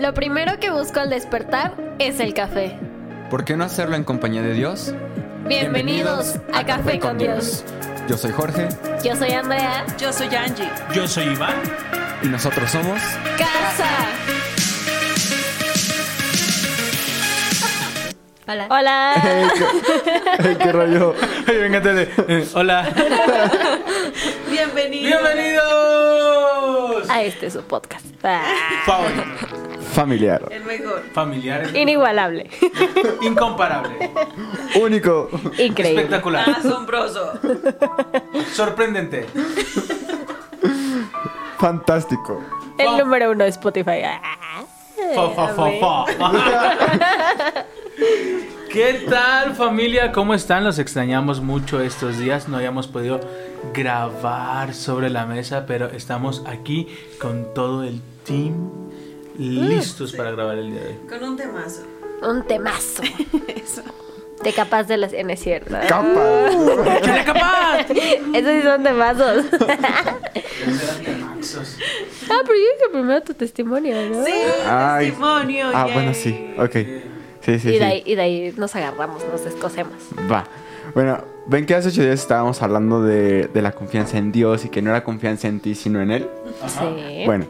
Lo primero que busco al despertar es el café. ¿Por qué no hacerlo en compañía de Dios? Bienvenidos a Café con Dios. Yo soy Jorge Yo soy Andrea. Yo soy Angie. Yo soy Iván. y nosotros somos... Casa. Hola. Hola. ¿Qué rollo? Venga, tele. Eh, hola. Bienvenidos. Bienvenidos. A este es su podcast. Ah, Favorito. Familiar. El mejor. Familiar. Inigualable. Incomparable. Único. Increíble. Espectacular. Asombroso. Sorprendente. Fantástico. El número uno de Spotify. Ah, Fa, fa, fa, fa. ¿Qué tal familia? ¿Cómo están? Los extrañamos mucho estos días. No habíamos podido grabar sobre la mesa, pero estamos aquí con todo el team listos para grabar el día de hoy. Con un temazo. Un temazo. Eso. De capaz de las... No es cierto. Capa. ¡Échale capaz! Esos sí son temazos. Ah, pero yo dije primero tu testimonio, ¿no? Sí, Ay. testimonio. Ah, yay. bueno, sí. Ok. Sí, sí, Y de, sí. ahí, y de ahí nos agarramos, nos escocemos. Va. Bueno, ven que hace ocho días estábamos hablando de, de la confianza en Dios y que no era confianza en ti, sino en Él. Sí. Bueno,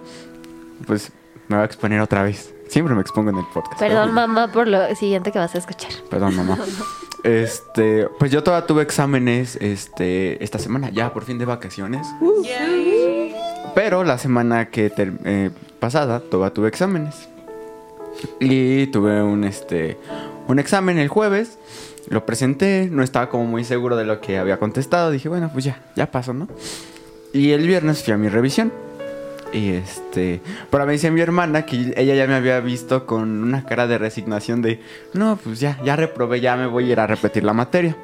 pues me voy a exponer otra vez. Siempre me expongo en el podcast. Perdón, mamá, por lo siguiente que vas a escuchar. Perdón, mamá. Este, pues yo todavía tuve exámenes este, esta semana, ya por fin de vacaciones. Yay. Pero la semana que eh, pasada todavía tuve exámenes. Y tuve un, este, un examen el jueves. Lo presenté, no estaba como muy seguro de lo que había contestado. Dije, bueno, pues ya, ya pasó, ¿no? Y el viernes fui a mi revisión. Y este, pero me dice mi hermana que ella ya me había visto con una cara de resignación de, no, pues ya, ya reprobé, ya me voy a ir a repetir la materia.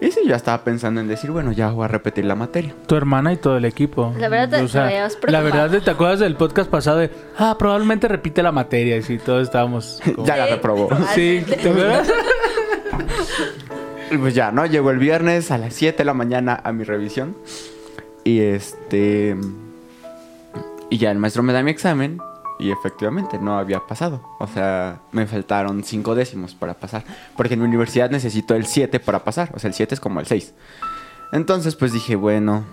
Y sí, yo estaba pensando en decir, bueno, ya voy a repetir la materia. Tu hermana y todo el equipo. La verdad te- O sea, te La verdad, ¿te acuerdas del podcast pasado de, ah, probablemente repite la materia? Y sí, todos estábamos como- ya la reprobó. Sí, ¿te acuerdas? Pues ya, ¿no? Llegó el viernes a las 7 de la mañana a mi revisión. Y este. Y ya el maestro me da mi examen. Y efectivamente no había pasado. O sea, me faltaron 5 décimos para pasar. Porque en mi universidad necesito el 7 para pasar. O sea, el 7 es como el 6. Entonces, pues dije, bueno.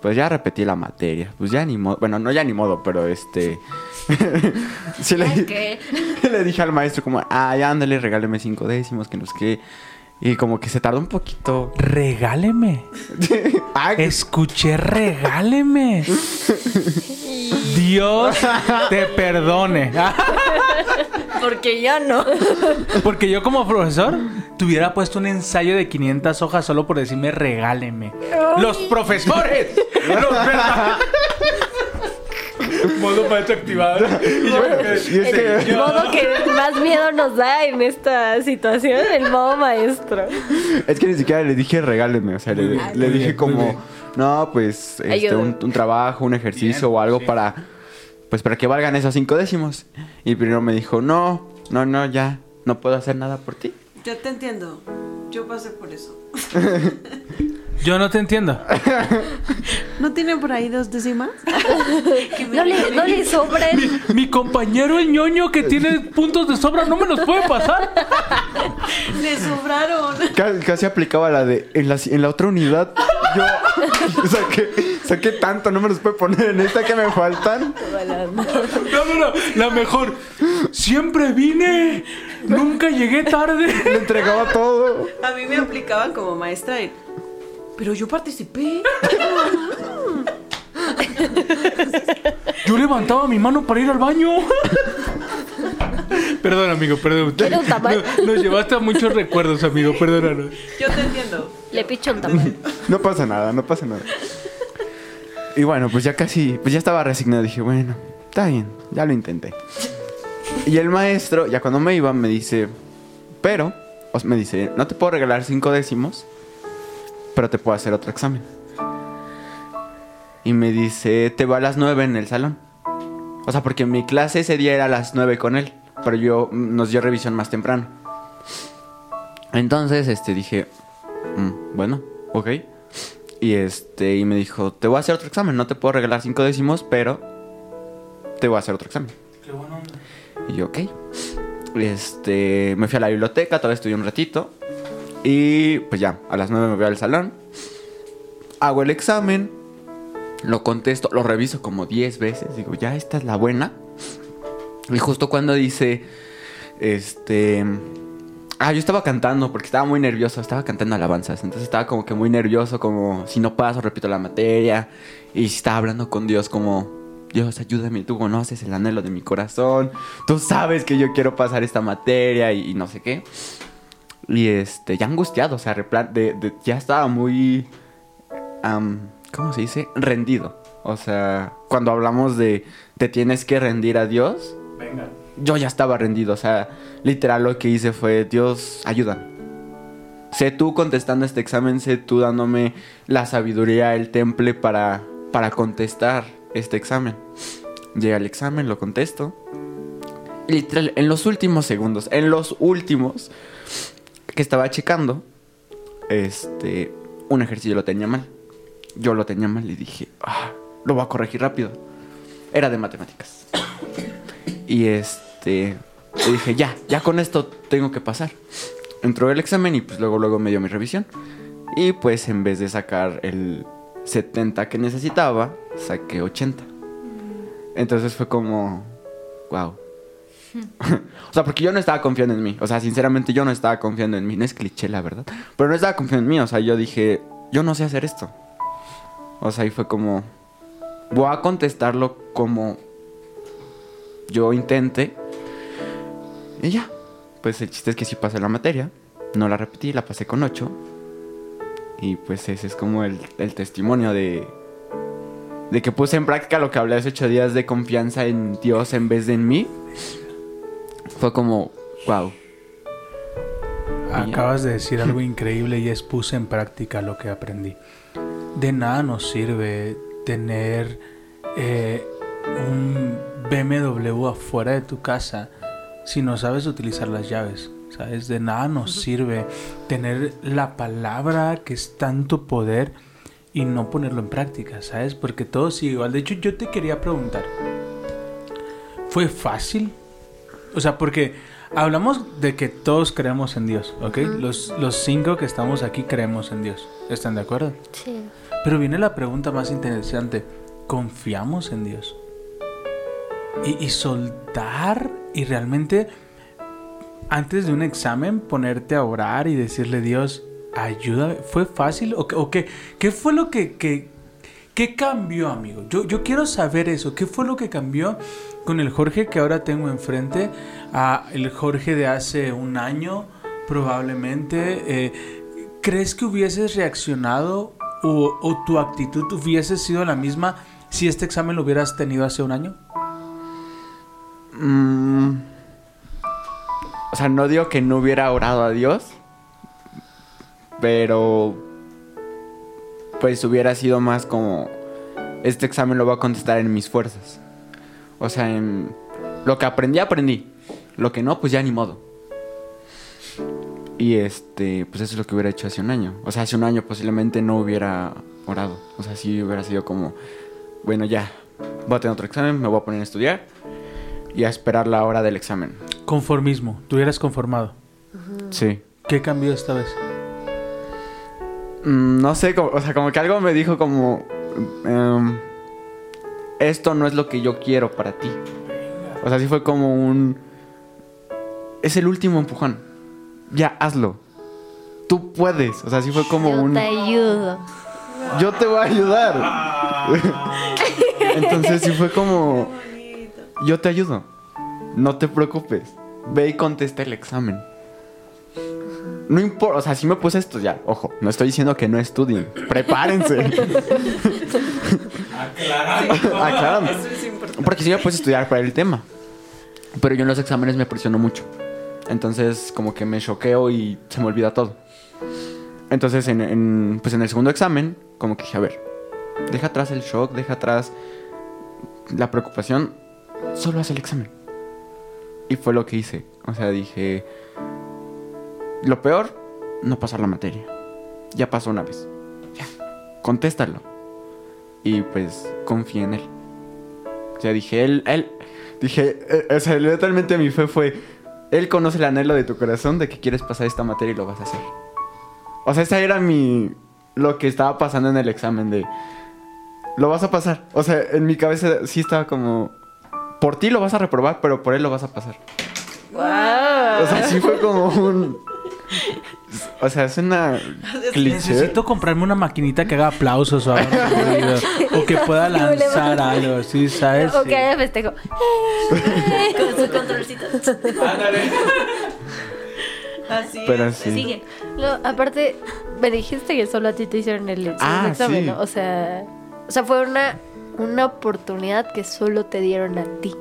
Pues ya repetí la materia. Pues ya ni modo. Bueno, no ya ni modo, pero este. sí le, ¿Qué? le dije al maestro, como, ay, ándale, regáleme 5 décimos, que no sé qué. Y como que se tardó un poquito. Regáleme. Ay, Escuché, regáleme. Dios te perdone. Porque yo no. Porque yo como profesor te hubiera puesto un ensayo de 500 hojas solo por decirme regáleme. Los profesores. Los Modo maestro activado. Y yo, y es que- El modo que más miedo nos da en esta situación, el modo maestro. es que ni siquiera le dije regáleme, o sea, le, dije como, no, pues, este, un, un trabajo, un ejercicio Bien, o algo sí. para, pues, para que valgan esos 5 décimos. Y primero me dijo, no, no, no, ya, no puedo hacer nada por ti. Yo te entiendo. Yo pasé por eso. yo no te entiendo. ¿No tienen por ahí dos décimas? No le, no le sobren. Mi compañero el ñoño que tiene puntos de sobra no me los puede pasar. Le sobraron. Casi, casi aplicaba la de, en la, en la otra unidad, yo saqué, saqué tanto, no me los puede poner en esta que me faltan. No, no, no. La mejor. Siempre vine. Nunca llegué tarde. Le entregaba todo. A mí me aplicaban como maestra en... Pero yo participé. Yo levantaba mi mano para ir al baño. Perdón, amigo, perdón. Nos, nos llevaste a muchos recuerdos, amigo, perdónanos. Yo te entiendo. Le picho un tamal. No pasa nada, no pasa nada. Y bueno, pues ya casi, pues ya estaba resignado. Dije, bueno, está bien, ya lo intenté. Y el maestro, ya cuando me iba, me dice, pero, me dice, no te puedo regalar cinco décimos, pero te puedo hacer otro examen. Y me dice, te va a las nueve en el salón. O sea, porque mi clase ese día era a las nueve con él, pero yo nos dio revisión más temprano. Entonces, este, dije, "Mm, bueno, ok. Y este, y me dijo, te voy a hacer otro examen, no te puedo regalar cinco décimos, pero te voy a hacer otro examen. Qué buena onda. Y yo, ok. Este, me fui a la biblioteca, todavía estudié un ratito. Y pues ya, a las 9 me voy al salón. Hago el examen. Lo contesto, lo reviso como 10 veces. Digo, ya, esta es la buena. Y justo cuando dice, este... Ah, yo estaba cantando porque estaba muy nervioso, estaba cantando alabanzas, entonces estaba como que muy nervioso, como si no paso, repito la materia, y estaba hablando con Dios como, Dios, ayúdame, tú conoces el anhelo de mi corazón, tú sabes que yo quiero pasar esta materia y, no sé qué. Y este, ya angustiado, o sea, de- de- ya estaba muy, am, ¿cómo se dice? Rendido. O sea, cuando hablamos de te tienes que rendir a Dios, Venga. Yo ya estaba rendido. O sea, literal lo que hice fue, Dios, ayuda. Sé tú contestando este examen, sé tú dándome la sabiduría, el temple para, para contestar este examen. Llega el examen, lo contesto. Y literal, en los últimos segundos, en los últimos que estaba checando, este, un ejercicio lo tenía mal. Yo lo tenía mal y dije, ah, lo voy a corregir rápido. Era de matemáticas. Y este, le dije, ya, ya con esto tengo que pasar. Entró el examen y pues luego, luego me dio mi revisión. Y pues en vez de sacar el 70 que necesitaba, saqué 80. Entonces fue como, wow. o sea, porque yo no estaba confiando en mí. O sea, sinceramente yo no estaba confiando en mí. No es cliché, la verdad. Pero no estaba confiando en mí. O sea, yo dije, yo no sé hacer esto. O sea, y fue como, voy a contestarlo como yo intente. Y ya. Pues el chiste es que sí pasé la materia. No la repetí, la pasé con 8. Y pues ese es como el, el testimonio de, de que puse en práctica lo que hablé hace 8 días de confianza en Dios en vez de en mí. Fue como, wow. Acabas de decir algo increíble y es puse en práctica lo que aprendí. De nada nos sirve tener eh, un BMW afuera de tu casa si no sabes utilizar las llaves. ¿Sabes? De nada nos sirve tener la palabra que es tanto poder y no ponerlo en práctica, ¿sabes? Porque todo sigue igual. De hecho, yo te quería preguntar, ¿fue fácil? O sea, porque hablamos de que todos creemos en Dios, ¿ok? los, los cinco que estamos aquí creemos en Dios. ¿Están de acuerdo? Sí. Pero viene la pregunta más interesante. ¿Confiamos en Dios? Y, soltar y realmente antes de un examen ponerte a orar y decirle Dios, ayúdame. ¿Fue fácil? ¿O, qué- qué, fue lo que, cambió, amigo? Yo, yo quiero saber eso. ¿Qué fue lo que cambió con el Jorge que ahora tengo enfrente? A el Jorge de hace un año, probablemente. Eh, ¿Crees que hubieses reaccionado o, o tu actitud hubiese sido la misma si este examen lo hubieras tenido hace un año? Mm, o sea, no digo que no hubiera orado a Dios, pero pues hubiera sido más como este examen lo voy a contestar en mis fuerzas. O sea, en lo que aprendí aprendí, lo que no pues ya ni modo. Y este, pues eso es lo que hubiera hecho hace un año. O sea, hace un año posiblemente no hubiera orado. O sea, sí hubiera sido como, bueno, ya, voy a tener otro examen, me voy a poner a estudiar y a esperar la hora del examen. Conformismo, tú hubieras conformado. Sí. ¿Qué cambió esta vez? Mm, no sé, como- o sea, como que algo me dijo como... em, esto no es lo que yo quiero para ti. O sea, sí fue como un... Es el último empujón. Ya, hazlo. Tú puedes. O sea, sí fue como Yo un... te ayudo. Yo te voy a ayudar. Entonces sí fue como... Yo te ayudo. No te preocupes. Ve y contesta el examen. No importa, o sea, si me puse a estudiar. Ojo, no estoy diciendo que no estudien. Prepárense. Aclarando. Eso es importante. Porque sí me puse a estudiar para el tema. Pero yo en los exámenes me presionó mucho. Entonces como que me choqueo y se me olvida todo. Entonces en, en- pues en el segundo examen, como que dije, a ver, deja atrás el shock, deja atrás la preocupación, solo haz el examen. Y fue lo que hice. O sea, dije, lo peor, no pasar la materia. Ya pasó una vez. Ya, contéstalo. Y pues confié en él. O sea, dije, él, él, Dije, eh, o sea, literalmente mi fe fue, Él conoce el anhelo de tu corazón de que quieres pasar esta materia y lo vas a hacer. O sea, esa era mi, lo que estaba pasando en el examen de, lo vas a pasar. O sea, en mi cabeza sí estaba como, por ti lo vas a reprobar, pero por Él lo vas a pasar. ¡Wow! O sea, sí fue como un... O sea, es una cliché. Necesito comprarme una maquinita que haga aplausos o, algo o que pueda lanzar algo, ¿sí? ¿Sabes? O que haya festejo. Con su controlcito. Así Pero es. sí. Sigue. No, aparte, me dijiste que solo a ti te hicieron el, el Ah, examen, sí. ¿no? O sea, o sea, fue una, una oportunidad que solo te dieron a ti.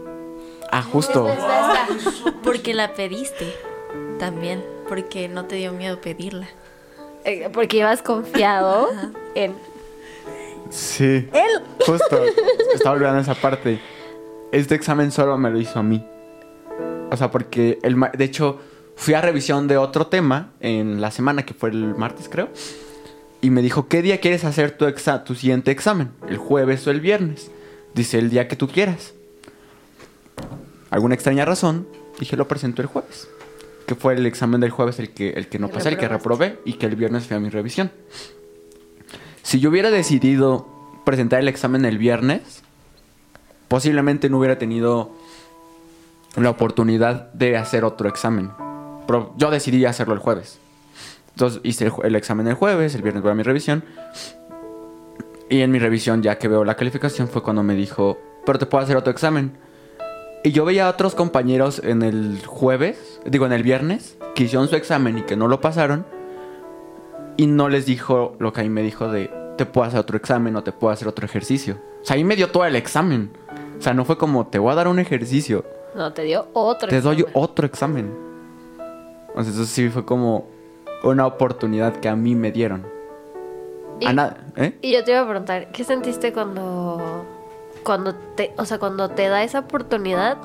Ah, justo. Espera. Porque la pediste. También. Porque no te dio miedo pedirla. Eh, Porque ibas confiado en... Sí. Él. Justo. Estaba olvidando esa parte. Este examen solo me lo hizo a mí. O sea, porque el ma- de hecho fui a revisión de otro tema en la semana que fue el martes, creo. Y me dijo, "¿Qué día quieres hacer tu exa- tu siguiente examen? ¿El jueves o el viernes?" Dice, "El día que tú quieras." Alguna extraña razón, dije, "Lo presento el jueves." Que fue el examen del jueves el que el que no pasé, el que reprobé y que el viernes fui a mi revisión. Si yo hubiera decidido presentar el examen el viernes, posiblemente no hubiera tenido la oportunidad de hacer otro examen. Pero yo decidí hacerlo el jueves. Entonces hice el, examen el jueves, el viernes voy a mi revisión. Y en mi revisión, ya que veo la calificación, fue cuando me dijo, pero te puedo hacer otro examen. Y yo veía a otros compañeros en el jueves, digo en el viernes, que hicieron su examen y que no lo pasaron. Y no les dijo lo que a mí me dijo de, te puedo hacer otro examen o te puedo hacer otro ejercicio. O sea, ahí me dio todo el examen. O sea, no fue como, te voy a dar un ejercicio, No, te dio otro te doy examen. otro examen. O sea, eso sí fue como una oportunidad que a mí me dieron. Y- A nada, ¿eh? Y yo te iba a preguntar, ¿qué sentiste cuando, cuando te, o sea, cuando te da esa oportunidad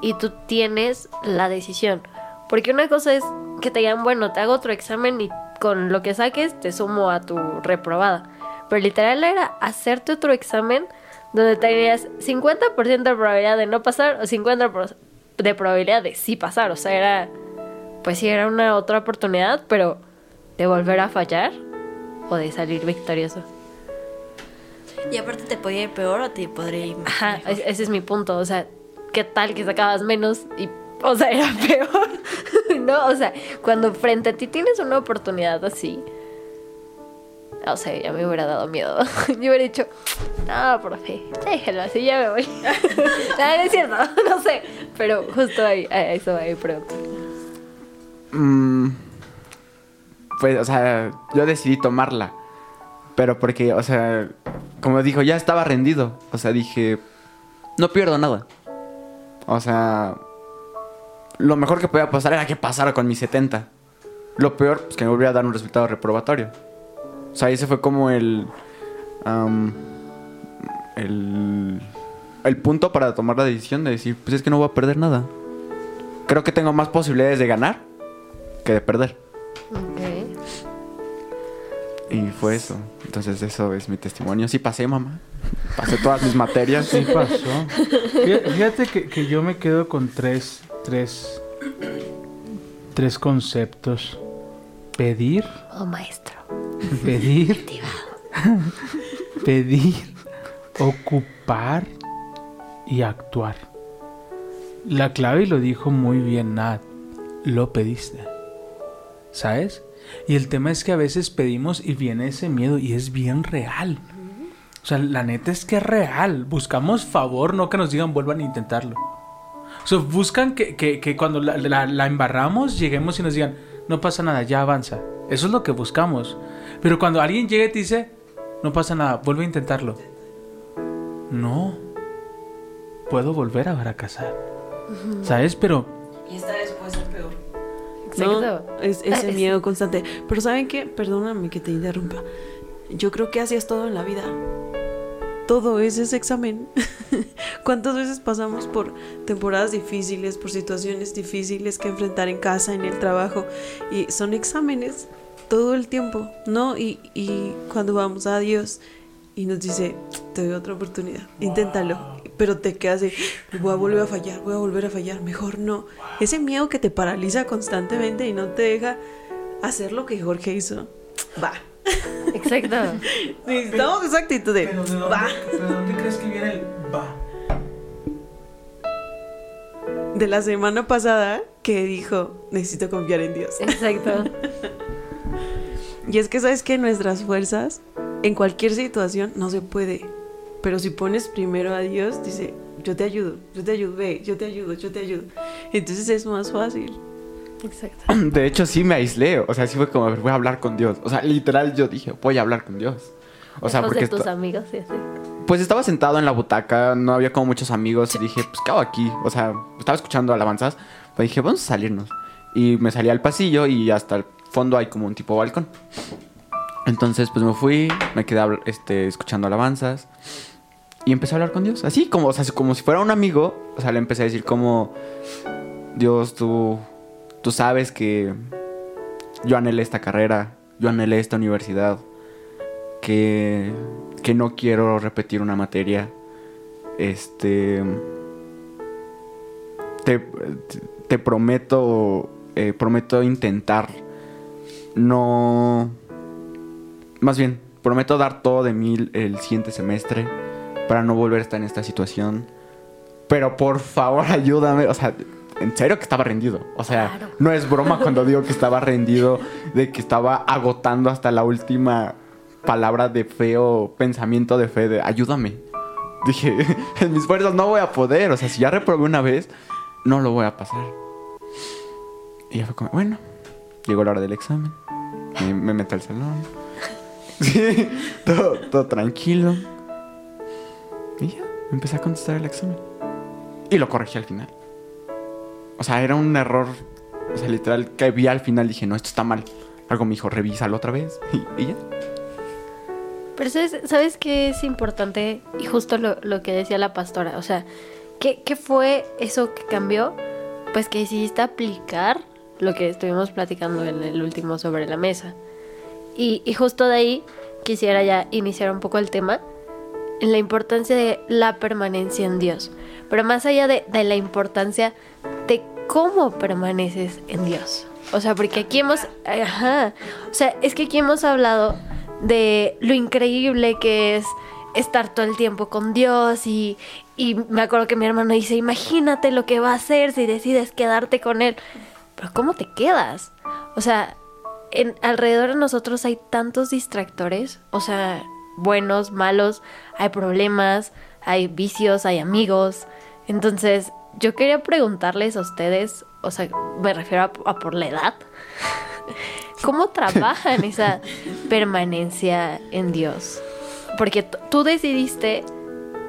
y tú tienes la decisión? Porque una cosa es que te digan, bueno, te hago otro examen y con lo que saques te sumo a tu reprobada. Pero literal era hacerte otro examen donde tenías 50% de probabilidad de no pasar o 50% de probabilidad de sí pasar. O sea, era, pues sí, era una otra oportunidad, pero de volver a fallar o de salir victorioso. Y aparte te podía ir peor o te podría ir Ajá, mejor. es- ese es mi punto. O sea, ¿qué tal que sacabas menos y, o sea, era peor? ¿No? O sea, cuando frente a ti tienes una oportunidad así, o sea, ya me hubiera dado miedo. Yo hubiera dicho, no, profe, déjelo así, ya me voy. no, no es cierto, no sé. Pero justo ahí, a eso va mi Mm, pues, o sea, yo decidí tomarla. Pero porque, o sea, como dijo, ya estaba rendido. O sea, dije, no pierdo nada. O sea, lo mejor que podía pasar era que pasara con mis 70. Lo peor, pues que me volviera a dar un resultado reprobatorio. O sea, ese fue como el. el. El punto para tomar la decisión de decir, pues es que no voy a perder nada. Creo que tengo más posibilidades de ganar que de perder. Ok. Y fue eso. Entonces eso es mi testimonio. Sí pasé, mamá. Pasé todas mis materias. Sí pasó. Fí- Fíjate que, que yo me quedo con tres, tres, tres conceptos. Pedir, Oh, maestro. pedir, pedir, ocupar y actuar. La clave y lo dijo muy bien Nat, lo pediste. ¿Sabes? Y el tema es que a veces pedimos y viene ese miedo y es bien real. O sea, la neta es que es real. Buscamos favor, no que nos digan vuelvan a intentarlo. O sea, buscan que, que- que cuando la, la- la embarramos, lleguemos y nos digan, no pasa nada, ya avanza. Eso es lo que buscamos. Pero cuando alguien llega y te dice, no pasa nada, vuelve a intentarlo. No. Puedo volver a fracasar. ¿Sabes? Pero Y esta vez. Exacto. No, es ese miedo constante. Pero ¿saben qué? Perdóname que te interrumpa. Yo creo que así es todo en la vida. Todo es ese examen. ¿Cuántas veces pasamos por temporadas difíciles, por situaciones difíciles que enfrentar en casa, en el trabajo? Y son exámenes todo el tiempo, ¿no? Y, y cuando vamos a Dios y nos dice, te doy otra oportunidad, inténtalo. Pero te quedas de, voy a volver a fallar, voy a volver a fallar, mejor no. Ese miedo que te paraliza constantemente y no te deja hacer lo que Jorge hizo. Va. Exacto. Necesitamos esa actitud de, Pero ¿de dónde, va. pero ¿de dónde crees que viene el va? De la semana pasada que dijo, necesito confiar en Dios. Exacto. Y es que sabes que nuestras fuerzas en cualquier situación no se puede. Pero si pones primero a Dios, dice, yo te ayudo, yo te ayudo, ve, yo te ayudo, yo te ayudo. Entonces es más fácil. Exacto. De hecho, sí me aislé. O sea, sí fue como, a ver, voy a hablar con Dios. O sea, literal, yo dije, voy a hablar con Dios. O sea, porque de tus amigos y así. pues estaba sentado en la butaca, no había como muchos amigos y dije, pues, ¿qué hago aquí? O sea, estaba escuchando alabanzas, pues dije, vamos a salirnos. Y me salí al pasillo y hasta el fondo hay como un tipo balcón. Entonces, pues me fui, me quedé este, escuchando alabanzas y empecé a hablar con Dios. Así como, o sea, como si fuera un amigo. O sea, le empecé a decir como, Dios, tú, tú sabes que yo anhelé esta carrera, yo anhelé esta universidad, que, que no quiero repetir una materia. Este, te, te prometo, eh, prometo intentar no, más bien, prometo dar todo de mí el siguiente semestre para no volver a estar en esta situación. Pero por favor, ayúdame. O sea, en serio que estaba rendido. O sea, Claro. no es broma cuando digo que estaba rendido, de que estaba agotando hasta la última palabra de fe o pensamiento de fe de ayúdame. Dije, en mis fuerzas no voy a poder. O sea, si ya reprobé una vez, no lo voy a pasar. Y ya fue como, bueno, llegó la hora del examen. Me, me meto al salón. Sí, todo, todo tranquilo. Y ya, empecé a contestar el examen. Y lo corregí al final. O sea, era un error. O sea, literal, que vi al final dije, no, esto está mal. Algo me dijo, revísalo otra vez. Y, y ya. Pero ¿sabes, ¿sabes qué es importante? Y justo lo, lo que decía la pastora. O sea, ¿qué, ¿qué fue eso que cambió? Pues que decidiste aplicar lo que estuvimos platicando en el último sobre la mesa. Y, y justo de ahí quisiera ya iniciar un poco el tema en la importancia de la permanencia en Dios. Pero más allá de, de la importancia de cómo permaneces en Dios. O sea, porque aquí hemos... Ajá. O sea, es que aquí hemos hablado de lo increíble que es estar todo el tiempo con Dios y, y me acuerdo que mi hermano dice, imagínate lo que va a hacer si decides quedarte con Él. Pero ¿cómo te quedas? O sea, en, alrededor de nosotros hay tantos distractores, o sea, buenos, malos, hay problemas, hay vicios, hay amigos. Entonces, yo quería preguntarles a ustedes, o sea, me refiero a, a por la edad, ¿cómo trabajan esa permanencia en Dios? Porque tú decidiste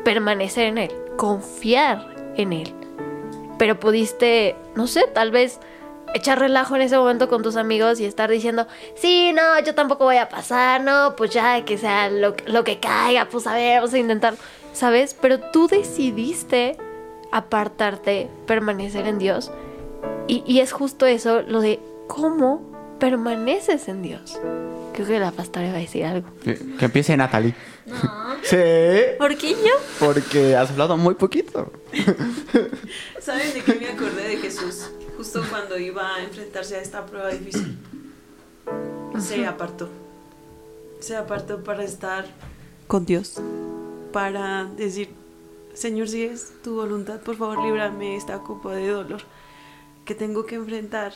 permanecer en Él, confiar en Él, pero pudiste, no sé, tal vez echar relajo en ese momento con tus amigos y estar diciendo, sí, no, yo tampoco voy a pasar, no, pues ya que sea lo, lo que caiga, pues a ver, vamos a intentar, ¿sabes? Pero tú decidiste apartarte, permanecer en Dios. Y, y es justo eso, lo de cómo permaneces en Dios. Creo que la pastora va a decir algo. Que, que empiece Natalie. No. Sí, ¿Por qué yo? porque has hablado muy poquito. ¿Saben de qué me acordé de Jesús? Justo cuando iba a enfrentarse a esta prueba difícil. Se apartó. Se apartó para estar con Dios. Para decir, Señor, si es tu voluntad, por favor, líbrame de esta copa de dolor que tengo que enfrentar.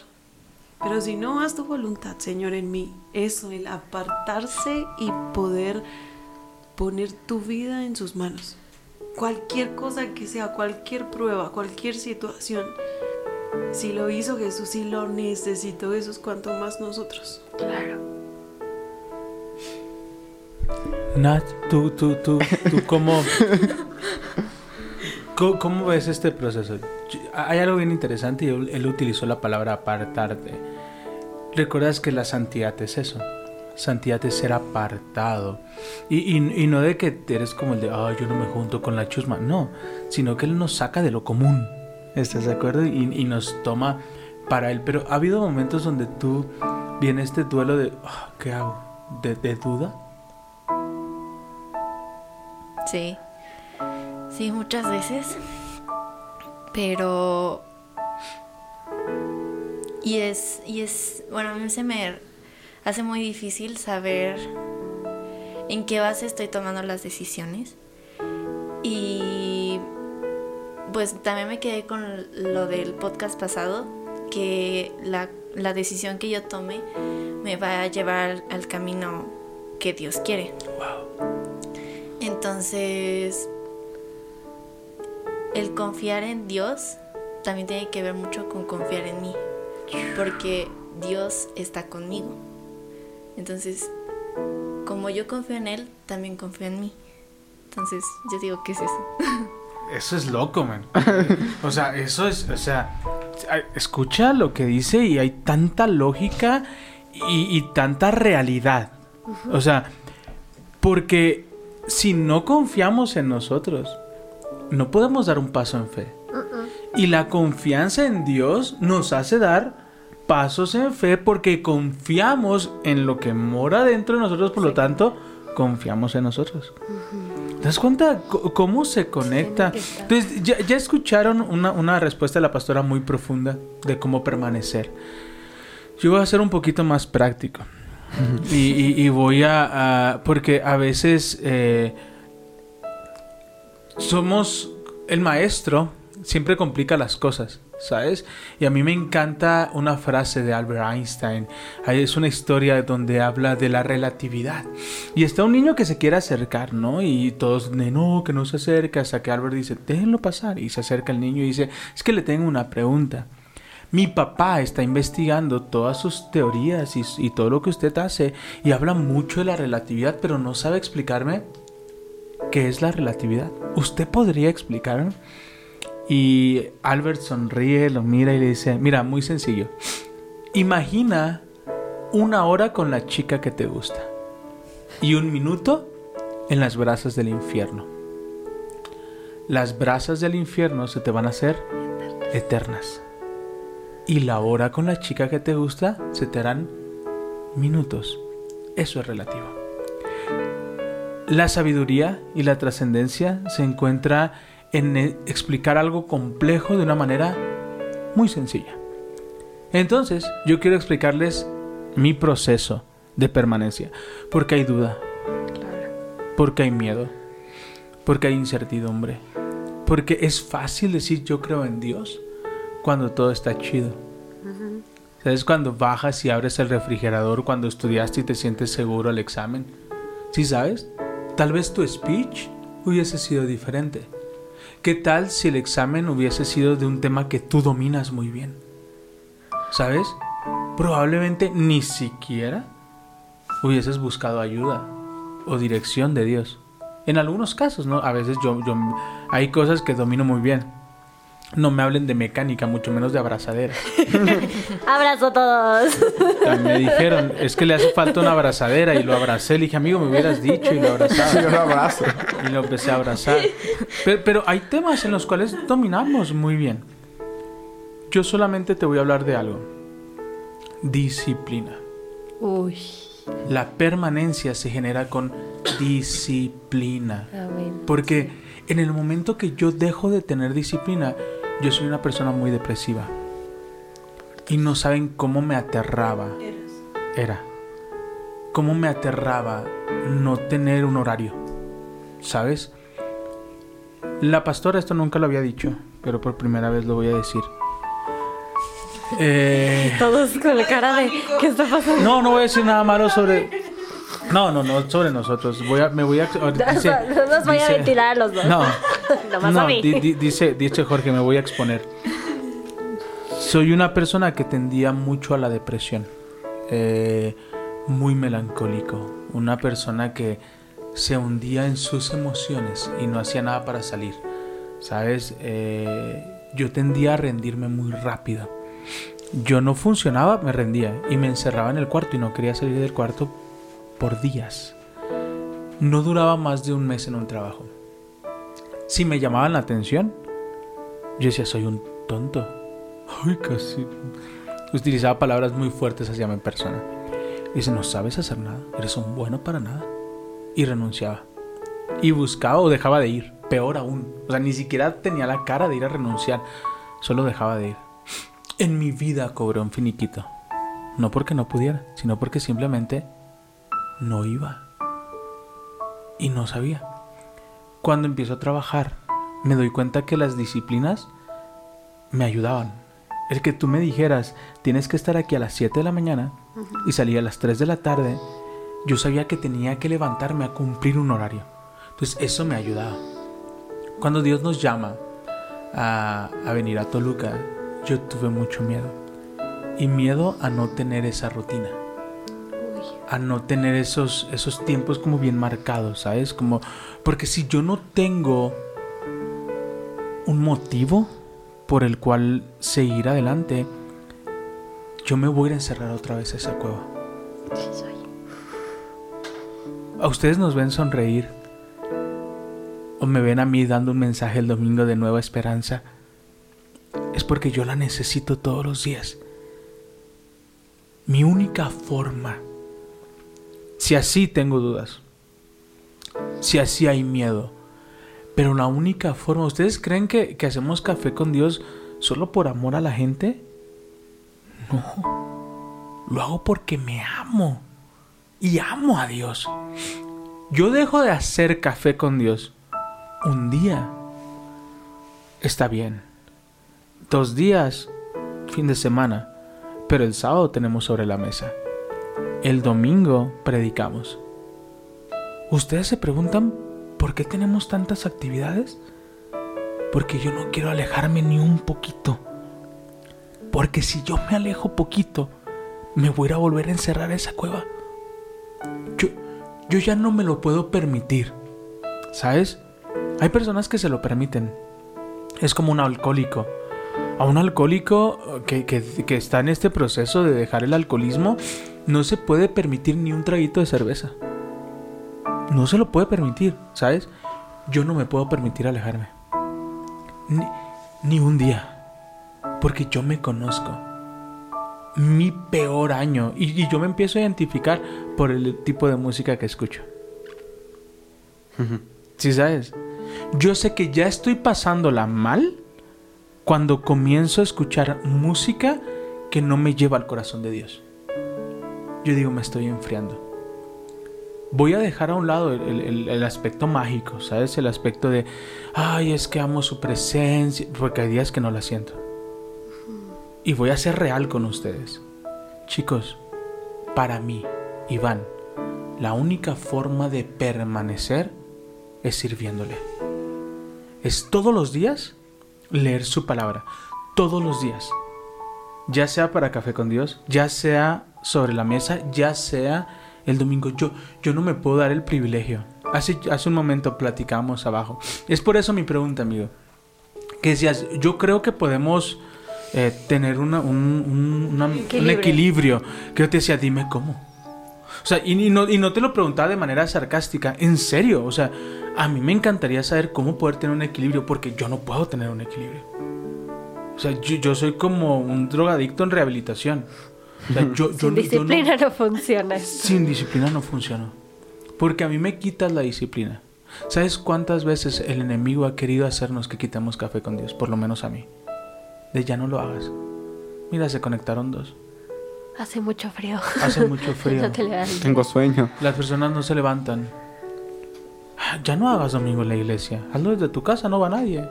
Pero si no haz tu voluntad, Señor, en mí, eso, el apartarse y poder poner tu vida en sus manos. Cualquier cosa que sea, cualquier prueba, cualquier situación, si lo hizo Jesús, si lo necesitó Jesús, cuanto más nosotros. Claro. Nat, tú, tú, tú, tú, ¿cómo, cómo, cómo ves este proceso? Hay algo bien interesante y él, utilizó la palabra apartarte. Recuerdas que la santidad es eso. Santidad es ser apartado. Y, y- y no de que eres como el de, ah, yo no me junto con la chusma. No, sino que Él nos saca de lo común. ¿Estás de acuerdo? Y, nos toma para Él. Pero ha habido momentos donde tú viene este duelo de, ah, ¿qué hago? ¿De, de duda? Sí. Sí, muchas veces. Pero... Y es, y es, bueno, a mí se me hace muy difícil saber en qué base estoy tomando las decisiones. Y pues también me quedé con lo del podcast pasado, que la, la decisión que yo tome me va a llevar al camino que Dios quiere. Entonces, el confiar en Dios también tiene que ver mucho con confiar en mí, porque Dios está conmigo. Entonces, como yo confío en Él, también confío en mí. Entonces, yo digo, ¿qué es eso? Eso es loco, man. O sea, eso es, o sea, escucha lo que dice y hay tanta lógica y, y tanta realidad. O sea, porque si no confiamos en nosotros, no podemos dar un paso en fe. Y la confianza en Dios nos hace dar pasos en fe porque confiamos en lo que mora dentro de nosotros, por lo tanto, confiamos en nosotros. ¿Te das cuenta cómo se conecta? Entonces, ya, ya escucharon una, una, respuesta de la pastora muy profunda de cómo permanecer. Yo voy a ser un poquito más práctico. y, y, voy a, a, Porque a veces eh, somos... El maestro siempre complica las cosas. ¿Sabes? Y a mí me encanta una frase de Albert Einstein. Ahí es una historia donde habla de la relatividad. Y está un niño que se quiere acercar, ¿no? Y todos, no, que no se acerca, hasta que Albert dice, déjenlo pasar. Y se acerca el niño y dice, es que le tengo una pregunta. Mi papá está investigando todas sus teorías y, y todo lo que usted hace y habla mucho de la relatividad, pero no sabe explicarme qué es la relatividad. ¿Usted podría explicarme? Y Albert sonríe, lo mira y le dice, mira, muy sencillo. Imagina una hora con la chica que te gusta y un minuto en las brasas del infierno. Las brasas del infierno se te van a hacer eternas. Y la hora con la chica que te gusta se te harán minutos. Eso es relativo. La sabiduría y la trascendencia se encuentra en e, explicar algo complejo de una manera muy sencilla. Entonces, yo quiero explicarles mi proceso de permanencia, porque hay duda, porque hay miedo, porque hay incertidumbre, porque es fácil decir yo creo en Dios cuando todo está chido. ¿Sabes cuando bajas y abres el refrigerador cuando estudiaste y te sientes seguro al examen? ¿Sí sabes? Tal vez tu speech hubiese sido diferente. ¿Qué tal si el examen hubiese sido de un tema que tú dominas muy bien? ¿Sabes? Probablemente ni siquiera hubieses buscado ayuda o dirección de Dios. En algunos casos, ¿no? A veces yo, hay cosas que domino muy bien, no me hablen de mecánica, mucho menos de abrazadera. Abrazo a todos. Me dijeron, es que le hace falta una abrazadera y lo abracé. Le dije, amigo, me hubieras dicho y lo abrazaba. Sí, yo lo abrazo. Y lo empecé a abrazar. Pero, pero, hay temas en los cuales dominamos muy bien. Yo solamente te voy a hablar de algo. Disciplina. Uy. La permanencia se genera con disciplina. Amén. Porque en el momento que yo dejo de tener disciplina, yo soy una persona muy depresiva. Y no saben cómo me aterraba. Era. Cómo me aterraba no tener un horario. ¿Sabes? La pastora esto nunca lo había dicho, pero por primera vez lo voy a decir. Eh... Todos con la cara de ¿qué está pasando? No, no voy a decir nada malo sobre no, no, no, sobre nosotros. Voy a, me voy a. Dice, no nos voy a ventilar a los dos. No, Nomás no a mí. di, di, dice, dice Jorge, me voy a exponer. Soy una persona que tendía mucho a la depresión. Eh, muy melancólico. Una persona que se hundía en sus emociones y no hacía nada para salir. ¿Sabes? Eh, yo tendía a rendirme muy rápido. Yo no funcionaba, me rendía y me encerraba en el cuarto y no quería salir del cuarto por días. No duraba más de un mes en un trabajo. Si me llamaban la atención, yo decía, soy un tonto. Ay, casi. Utilizaba palabras muy fuertes hacia mi persona. Dice, no sabes hacer nada, eres un bueno para nada. Y renunciaba. Y buscaba o dejaba de ir. peor aún. O sea, ni siquiera tenía la cara de ir a renunciar, solo dejaba de ir. En mi vida cobré un finiquito. No porque no pudiera, sino porque simplemente no iba. Y no sabía. Cuando empiezo a trabajar, me doy cuenta que las disciplinas me ayudaban. El que tú me dijeras, tienes que estar aquí a las 7 de la mañana y salir a las 3 de la tarde, yo sabía que tenía que levantarme a cumplir un horario. Entonces eso me ayudaba. Cuando Dios nos llama a, a venir a Toluca, yo tuve mucho miedo. Y miedo a no tener esa rutina. A no tener esos, esos tiempos como bien marcados, ¿sabes? Como, porque si yo no tengo un motivo por el cual seguir adelante, yo me voy a encerrar otra vez a esa cueva. Sí, soy. A ustedes nos ven sonreír. O me ven a mí dando un mensaje el domingo de nueva esperanza. Es porque yo la necesito todos los días. Mi única forma. Si así tengo dudas. Si así hay miedo. Pero la única forma. ¿Ustedes creen que, que hacemos café con Dios solo por amor a la gente? No. Lo hago porque me amo. Y amo a Dios. Yo dejo de hacer café con Dios un día. Está bien. Dos días, fin de semana. Pero el sábado tenemos sobre la mesa. El domingo predicamos. ¿Ustedes se preguntan por qué tenemos tantas actividades? Porque yo no quiero alejarme ni un poquito. Porque si yo me alejo poquito, me voy a volver a encerrar esa cueva. Yo, yo ya no me lo puedo permitir. ¿Sabes? Hay personas que se lo permiten. Es como un alcohólico. A un alcohólico que, que, que está en este proceso de dejar el alcoholismo, no se puede permitir ni un traguito de cerveza. No se lo puede permitir, ¿sabes? Yo no me puedo permitir alejarme. Ni, ni un día. Porque yo me conozco. Mi peor año. Y, y yo me empiezo a identificar por el tipo de música que escucho. ¿Sí sabes? Yo sé que ya estoy pasándola mal cuando comienzo a escuchar música que no me lleva al corazón de Dios. Yo digo, me estoy enfriando. Voy a dejar a un lado el, el- el aspecto mágico, ¿sabes? El aspecto de, ay, es que amo su presencia, porque hay días que no la siento. Y voy a ser real con ustedes. Chicos, para mí, Iván, la única forma de permanecer es sirviéndole. Es todos los días leer su palabra. Todos los días. Ya sea para café con Dios, ya sea sobre la mesa, ya sea el domingo. Yo, yo no me puedo dar el privilegio. Hace, hace un momento platicamos abajo. Es por eso mi pregunta, amigo. Que decías, yo creo que podemos eh, tener una- un, un- una- un Equilibrio. equilibrio. Que yo te decía, dime cómo. O sea, y, y no, y no te lo preguntaba de manera sarcástica, en serio, o sea, a mí me encantaría saber cómo poder tener un equilibrio, porque yo no puedo tener un equilibrio. O sea, yo, yo soy como un drogadicto en rehabilitación. O sea, yo, yo Sin no- yo no- disciplina no, funciona. sin disciplina no funciona. Porque a mí me quitas la disciplina. ¿Sabes cuántas veces el enemigo ha querido hacernos que quitemos café con Dios? Por lo menos a mí. De ya no lo hagas. Mira, se conectaron dos. Hace mucho frío. Hace mucho frío. no te levantes. Tengo sueño. Las personas no se levantan. Ya no hagas domingo en la iglesia. Hazlo desde tu casa, no va nadie.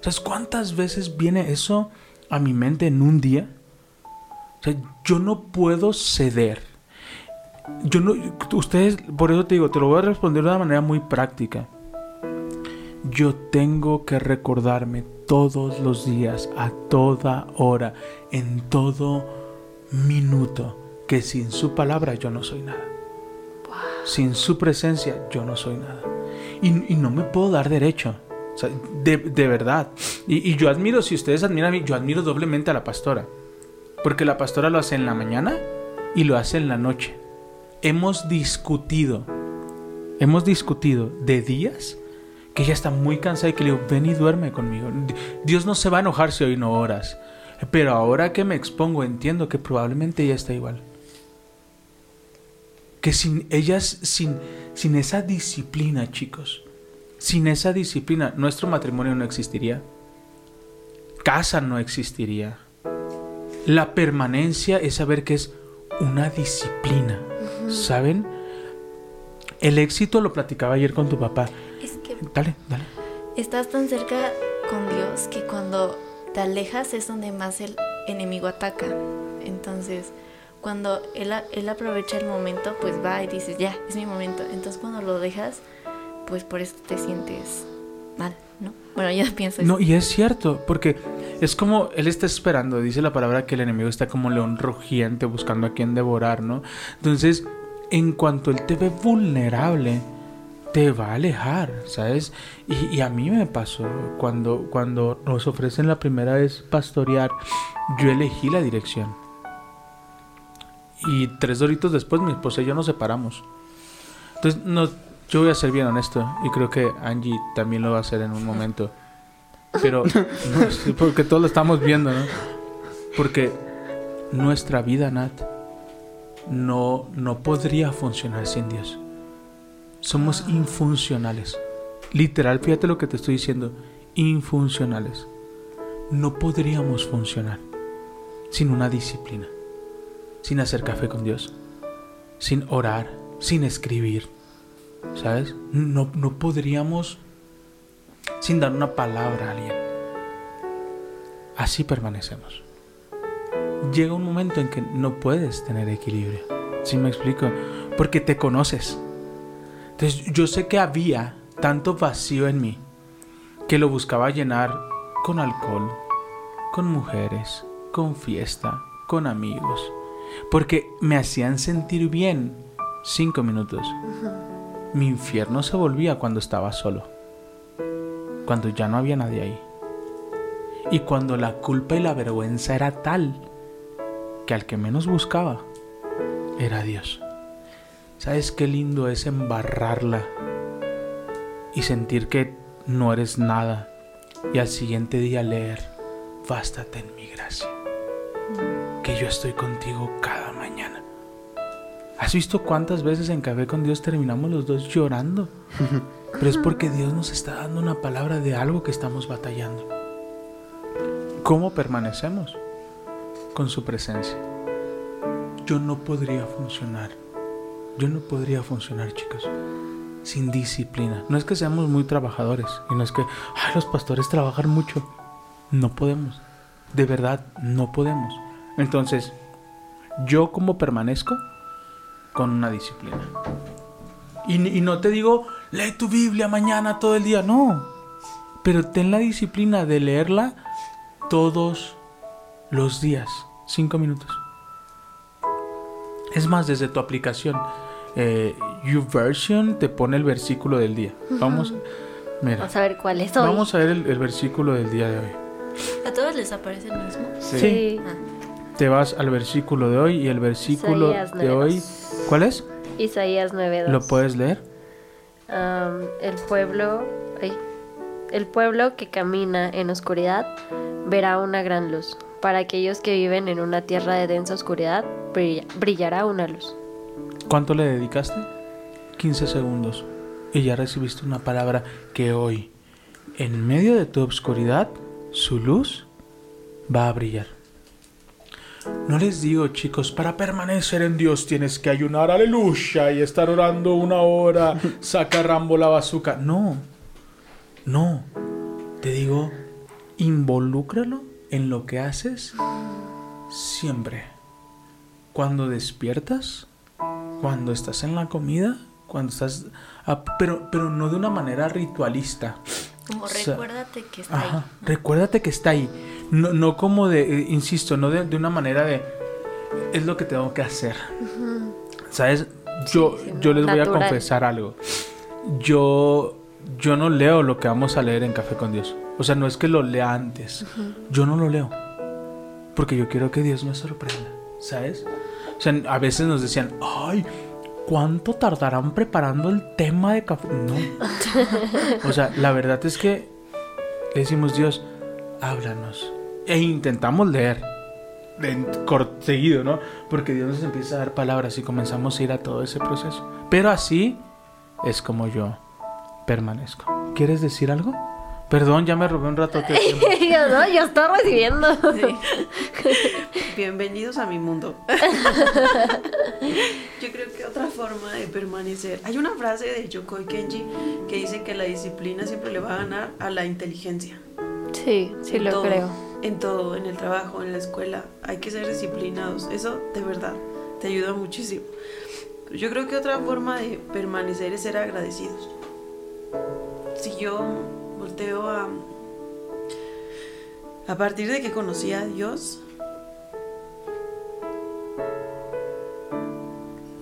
¿Sabes cuántas veces viene eso a mi mente en un día? O sea, yo no puedo ceder. Yo no. Ustedes, por eso te digo, te lo voy a responder de una manera muy práctica. Yo tengo que recordarme todos los días, a toda hora, en todo minuto, que sin su palabra yo no soy nada. Sin su presencia yo no soy nada. Y, y no me puedo dar derecho. O sea, de, de verdad. Y, y yo admiro, si ustedes admiran a mí, yo admiro doblemente a la pastora. Porque la pastora lo hace en la mañana y lo hace en la noche. Hemos discutido, hemos discutido de días que ella está muy cansada y que le digo, ven y duerme conmigo. Dios no se va a enojar si hoy no oras. Pero ahora que me expongo entiendo que probablemente ella está igual. Que sin ellas, sin, sin esa disciplina, chicos, sin esa disciplina, nuestro matrimonio no existiría. Casa no existiría. La permanencia es saber que es una disciplina. ¿Saben? El éxito lo platicaba ayer con tu papá. Es que Dale, dale. estás tan cerca con Dios que cuando te alejas es donde más el enemigo ataca. Entonces, cuando él, él aprovecha el momento, pues va y dices, ya, es mi momento. Entonces, cuando lo dejas, pues por eso te sientes mal, ¿no? Bueno, yo pienso eso. No, y es cierto, porque es como él está esperando, dice la palabra que el enemigo está como león rugiente buscando a quien devorar, ¿no? Entonces, en cuanto él te ve vulnerable, te va a alejar, ¿sabes? Y, a mí me pasó, cuando, cuando nos ofrecen la primera vez pastorear, yo elegí la dirección. Y tres doritos después mi esposa y yo nos separamos. Entonces, no, yo voy a ser bien honesto y creo que Angie también lo va a hacer en un momento. Pero, no, porque todos lo estamos viendo, ¿no? Porque nuestra vida, Nat, no, no podría funcionar sin Dios. Somos infuncionales. Literal, fíjate lo que te estoy diciendo. Infuncionales. No podríamos funcionar sin una disciplina. Sin hacer café con Dios. Sin orar. Sin escribir. ¿Sabes? No, no podríamos sin dar una palabra a alguien. Así permanecemos. Llega un momento en que no puedes tener equilibrio. ¿Sí me explico? Porque te conoces. Entonces yo sé que había tanto vacío en mí que lo buscaba llenar con alcohol, con mujeres, con fiesta, con amigos. Porque me hacían sentir bien cinco minutos. Mi infierno se volvía cuando estaba solo cuando ya no había nadie ahí. Y cuando la culpa y la vergüenza era tal que al que menos buscaba era Dios. ¿Sabes qué lindo es embarrarla y sentir que no eres nada y al siguiente día leer, bástate en mi gracia, que yo estoy contigo cada mañana? ¿Has visto cuántas veces en Café con Dios terminamos los dos llorando? Pero es porque Dios nos está dando una palabra de algo que estamos batallando. ¿Cómo permanecemos? Con su presencia. Yo no podría funcionar. Yo no podría funcionar, chicos, sin disciplina. No es que seamos muy trabajadores y no es que "Ay, los pastores trabajan mucho. No podemos. De verdad, no podemos. Entonces, yo como permanezco con una disciplina. Y, y no te digo, lee tu Biblia mañana todo el día, no. Pero ten la disciplina de leerla todos los días, cinco minutos. Es más, desde tu aplicación, eh, YouVersion te pone el versículo del día. Vamos, mira, Vamos a ver cuál es hoy. vamos a ver el, el versículo del día de hoy. ¿A todos les aparece el mismo? Sí. Ah, Te vas al versículo de hoy y el versículo de hoy, 9:2. ¿cuál es? Isaías 9:2. ¿Lo puedes leer? El pueblo, el pueblo que camina en oscuridad verá una gran luz. Para aquellos que viven en una tierra de densa oscuridad brilla- brillará una luz. ¿Cuánto le dedicaste? 15 segundos. Y ya recibiste una palabra que hoy, en medio de tu obscuridad, su luz va a brillar. No les digo, chicos, para permanecer en Dios tienes que ayunar, aleluya, y estar orando una hora, saca Rambo la bazuca. No, no. Te digo, involúcralo en lo que haces siempre. Cuando despiertas, cuando estás en la comida, cuando estás... ah, pero, pero no de una manera ritualista. como O sea, recuérdate que está Ajá, ahí. recuérdate que está ahí. No, no como de, eh, insisto, no de, de una manera de... Es lo que tengo que hacer. ¿Sabes? Yo, sí, yo les voy a confesar algo. Yo, yo no leo lo que vamos a leer en Café con Dios. O sea, no es que lo lea antes. Yo no lo leo. Porque yo quiero que Dios me sorprenda. ¿Sabes? O sea, a veces nos decían, ay, ¿cuánto tardarán preparando el tema de café? No. O sea, la verdad es que le decimos, Dios, háblanos. E intentamos leer. En seguido, ¿no? Porque Dios nos empieza a dar palabras y comenzamos a ir a todo ese proceso. Pero así es como yo permanezco. ¿quieres decir algo? Perdón, ya me robé un rato yo no, yo estoy recibiendo. Bienvenidos a mi mundo. Yo creo que otra forma de permanecer. Hay una frase de Yokoi Kenji que dice que la disciplina siempre le va a ganar a la inteligencia. Sí, sí lo todo, creo. En todo, en el trabajo, en la escuela. Hay que ser disciplinados. Eso de verdad te ayuda muchísimo. Yo creo que otra forma de permanecer es ser agradecidos. Si yo volteo a... A partir de que conocí a Dios,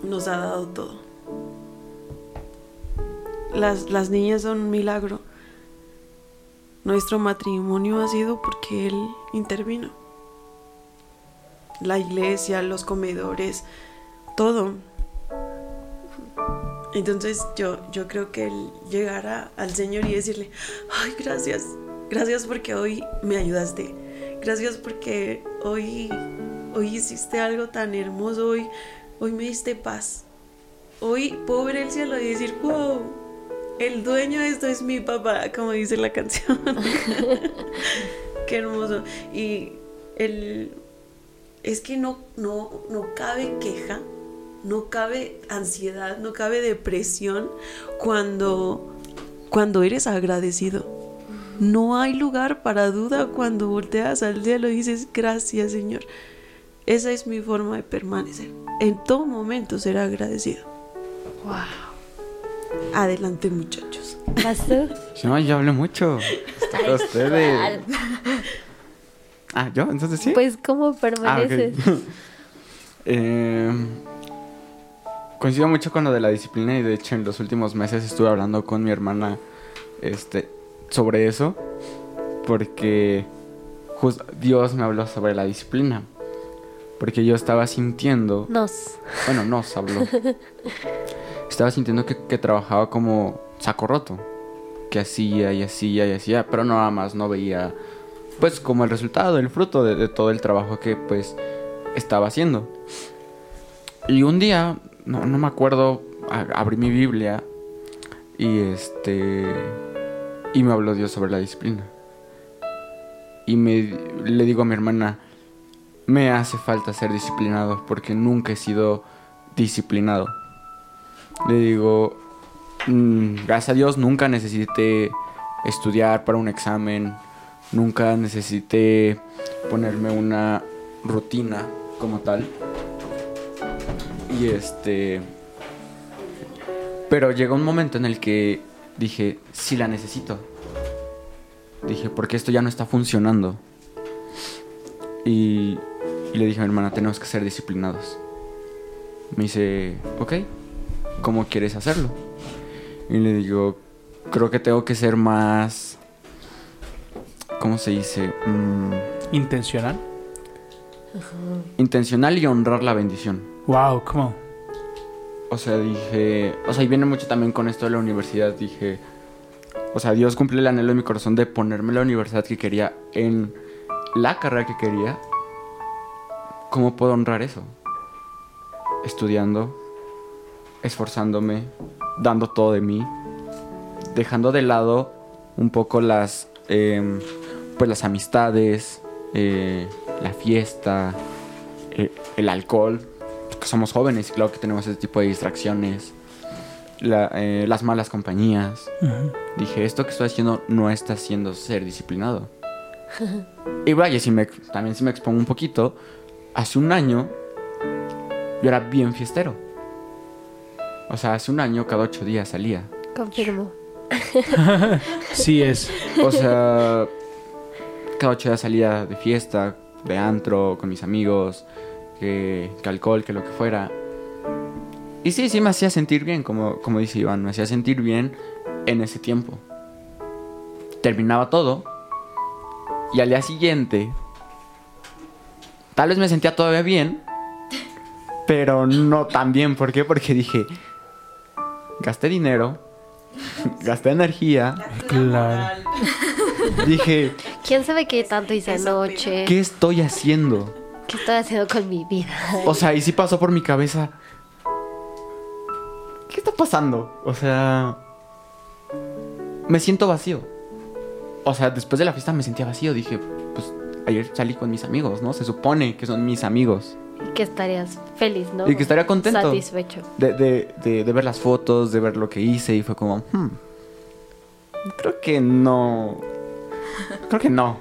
nos ha dado todo. Las, las niñas son un milagro. Nuestro matrimonio ha sido porque Él intervino. La iglesia, los comedores, todo. Entonces yo, yo creo que el llegar a- al Señor y decirle, ay, gracias, gracias porque hoy me ayudaste, gracias porque hoy, hoy hiciste algo tan hermoso, hoy, hoy me diste paz. Hoy puedo ver el cielo y decir, wow, el dueño de esto es mi papá, como dice la canción. Qué hermoso. Y el, es que no, no, no cabe queja, no cabe ansiedad, no cabe depresión cuando, cuando eres agradecido. No hay lugar para duda cuando volteas al cielo y dices, gracias Señor. Esa es mi forma de permanecer. En todo momento ser agradecido. Wow. Adelante muchachos. ¿Vas tú? No, yo hablé mucho. Está ustedes. Ah, ¿yo? Entonces sí. Pues, ¿cómo Ah, permaneces? Eh, coincido mucho con lo de la disciplina y de hecho en los últimos meses estuve hablando con mi hermana este, sobre eso porque jus- Dios me habló sobre la disciplina porque yo estaba sintiendo, Nos. bueno, nos habló, estaba sintiendo que, trabajaba como saco roto, que hacía y hacía y hacía, pero nada más no veía pues como el resultado, el fruto de, todo el trabajo que pues estaba haciendo. Y un día, no, no me acuerdo, abrí mi Biblia y este y me habló Dios sobre la disciplina. Y me le digo a mi hermana, me hace falta ser disciplinado porque nunca he sido disciplinado. Le digo, "Mm, gracias a Dios nunca necesité estudiar para un examen, nunca necesité ponerme una rutina como tal. Y este... Pero llegó un momento en el que dije, sí la necesito. Dije, porque esto ya no está funcionando. Y, le dije a hermana, tenemos que ser disciplinados. Me dice, ok, ¿cómo quieres hacerlo? Y le digo, creo que tengo que ser más... ¿Cómo se dice? Mm, ¿Intencional? intencional y honrar la bendición. Wow, ¿cómo? O sea, dije, o sea, y viene mucho también con esto de la universidad, dije, o sea, Dios cumple el anhelo de mi corazón de ponerme la universidad que quería en la carrera que quería. ¿Cómo puedo honrar eso? Estudiando, esforzándome, dando todo de mí, dejando de lado un poco las, em, pues las amistades, eh, la fiesta, eh, el alcohol, que somos jóvenes y claro que tenemos ese tipo de distracciones, la- eh, las malas compañías. Dije, esto que estoy haciendo no está haciendo ser disciplinado. y vaya, si me, también si me expongo un poquito, hace un año yo era bien fiestero. O sea, hace un año cada ocho días salía. Confirmo. Sí es. O sea, cada ocho días salía de fiesta, de antro, con mis amigos, que, que alcohol, que lo que fuera. Y sí, sí me hacía sentir bien, como, como dice Iván, me hacía sentir bien en ese tiempo. Terminaba todo y al día siguiente, tal vez me sentía todavía bien, pero no tan bien. ¿Por qué? Porque dije, gasté dinero, gasté energía, Claro. dije, ¿Quién sabe qué tanto hice anoche? ¿qué estoy haciendo? ¿Qué estoy haciendo con mi vida? O sea, y sí pasó por mi cabeza. ¿Qué está pasando? O sea, me siento vacío. O sea, después de la fiesta me sentía vacío. Dije, pues ayer salí con mis amigos, ¿no? Se supone que son mis amigos. Y que estarías feliz, ¿no? Y que estaría contento. Satisfecho. De, de, de, de ver las fotos, de ver lo que hice. Y fue como, hmm, creo que no. Creo que no.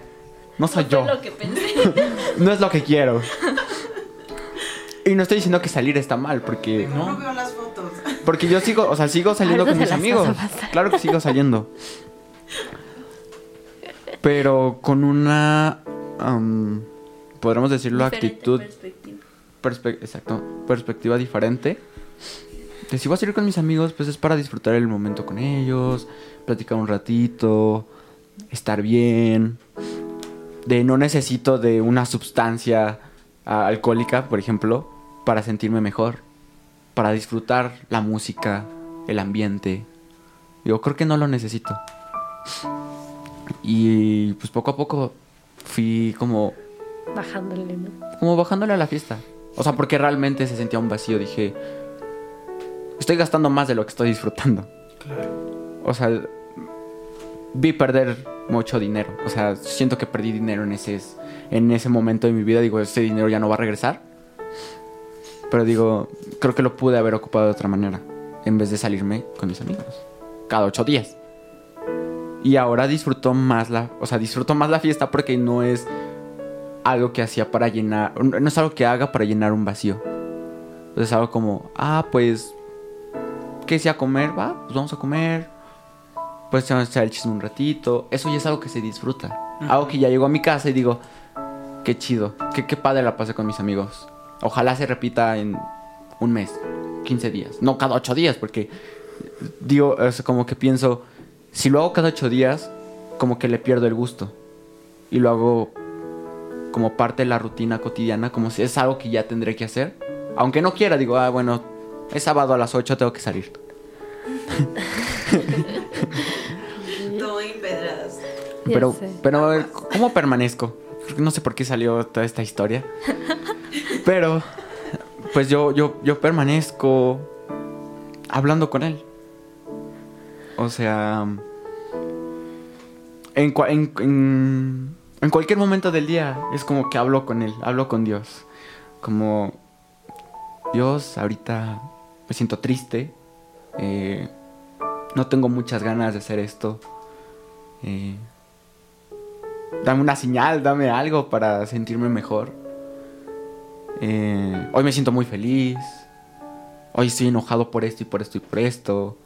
No soy yo. Fue lo que pensé. No es lo que quiero. Y no estoy diciendo que salir está mal, porque. No No. veo las fotos. Porque yo sigo, o sea, sigo saliendo con mis amigos. Claro que sigo saliendo. Pero con una. am, podríamos decirlo, Diferente actitud. Perspe- exacto. Perspectiva diferente. Que si voy a salir con mis amigos, pues es para disfrutar el momento con ellos, platicar un ratito, estar bien. De no necesito de una sustancia ah, alcohólica, por ejemplo, para sentirme mejor. Para disfrutar la música, el ambiente. Yo creo que no lo necesito. Y pues poco a poco fui como Bajándole, ¿no? como bajándole a la fiesta. O sea, porque realmente se sentía un vacío. Dije, estoy gastando más de lo que estoy disfrutando. O sea, vi perder mucho dinero. O sea, siento que perdí dinero en ese, en ese momento de mi vida. Digo, ese dinero ya no va a regresar. Pero digo, creo que lo pude haber ocupado de otra manera. En vez de salirme con mis amigos. Cada ocho días. Y ahora disfruto más la... O sea, disfruto más la fiesta porque no es algo que hacía para llenar, no es algo que haga para llenar un vacío. Es algo como, ah, pues, ¿qué sea comer? Va, pues vamos a comer. Pues vamos a echar el chisme un ratito. Eso ya es algo que se disfruta. Algo que ya llego a mi casa y digo, qué chido, qué, qué padre la pasé con mis amigos. Ojalá se repita en un mes, 15 días. No, cada 8 días, porque digo, es como que pienso, si lo hago cada 8 días, como que le pierdo el gusto. Y lo hago como parte de la rutina cotidiana, como si es algo que ya tendré que hacer. Aunque no quiera, digo, ah, bueno, es sábado a las 8, tengo que salir. Pero, pero, a ver, ¿cómo permanezco? No sé por qué salió toda esta historia. Pero, pues yo, yo, yo permanezco hablando con él. O sea, en, cua- en, en, en cualquier momento del día es como que hablo con él, hablo con Dios. Como, Dios, ahorita me siento triste. eh, no tengo muchas ganas de hacer esto. Eh, dame una señal, dame algo para sentirme mejor. Eh, hoy me siento muy feliz. Hoy estoy enojado por esto y por esto y por esto.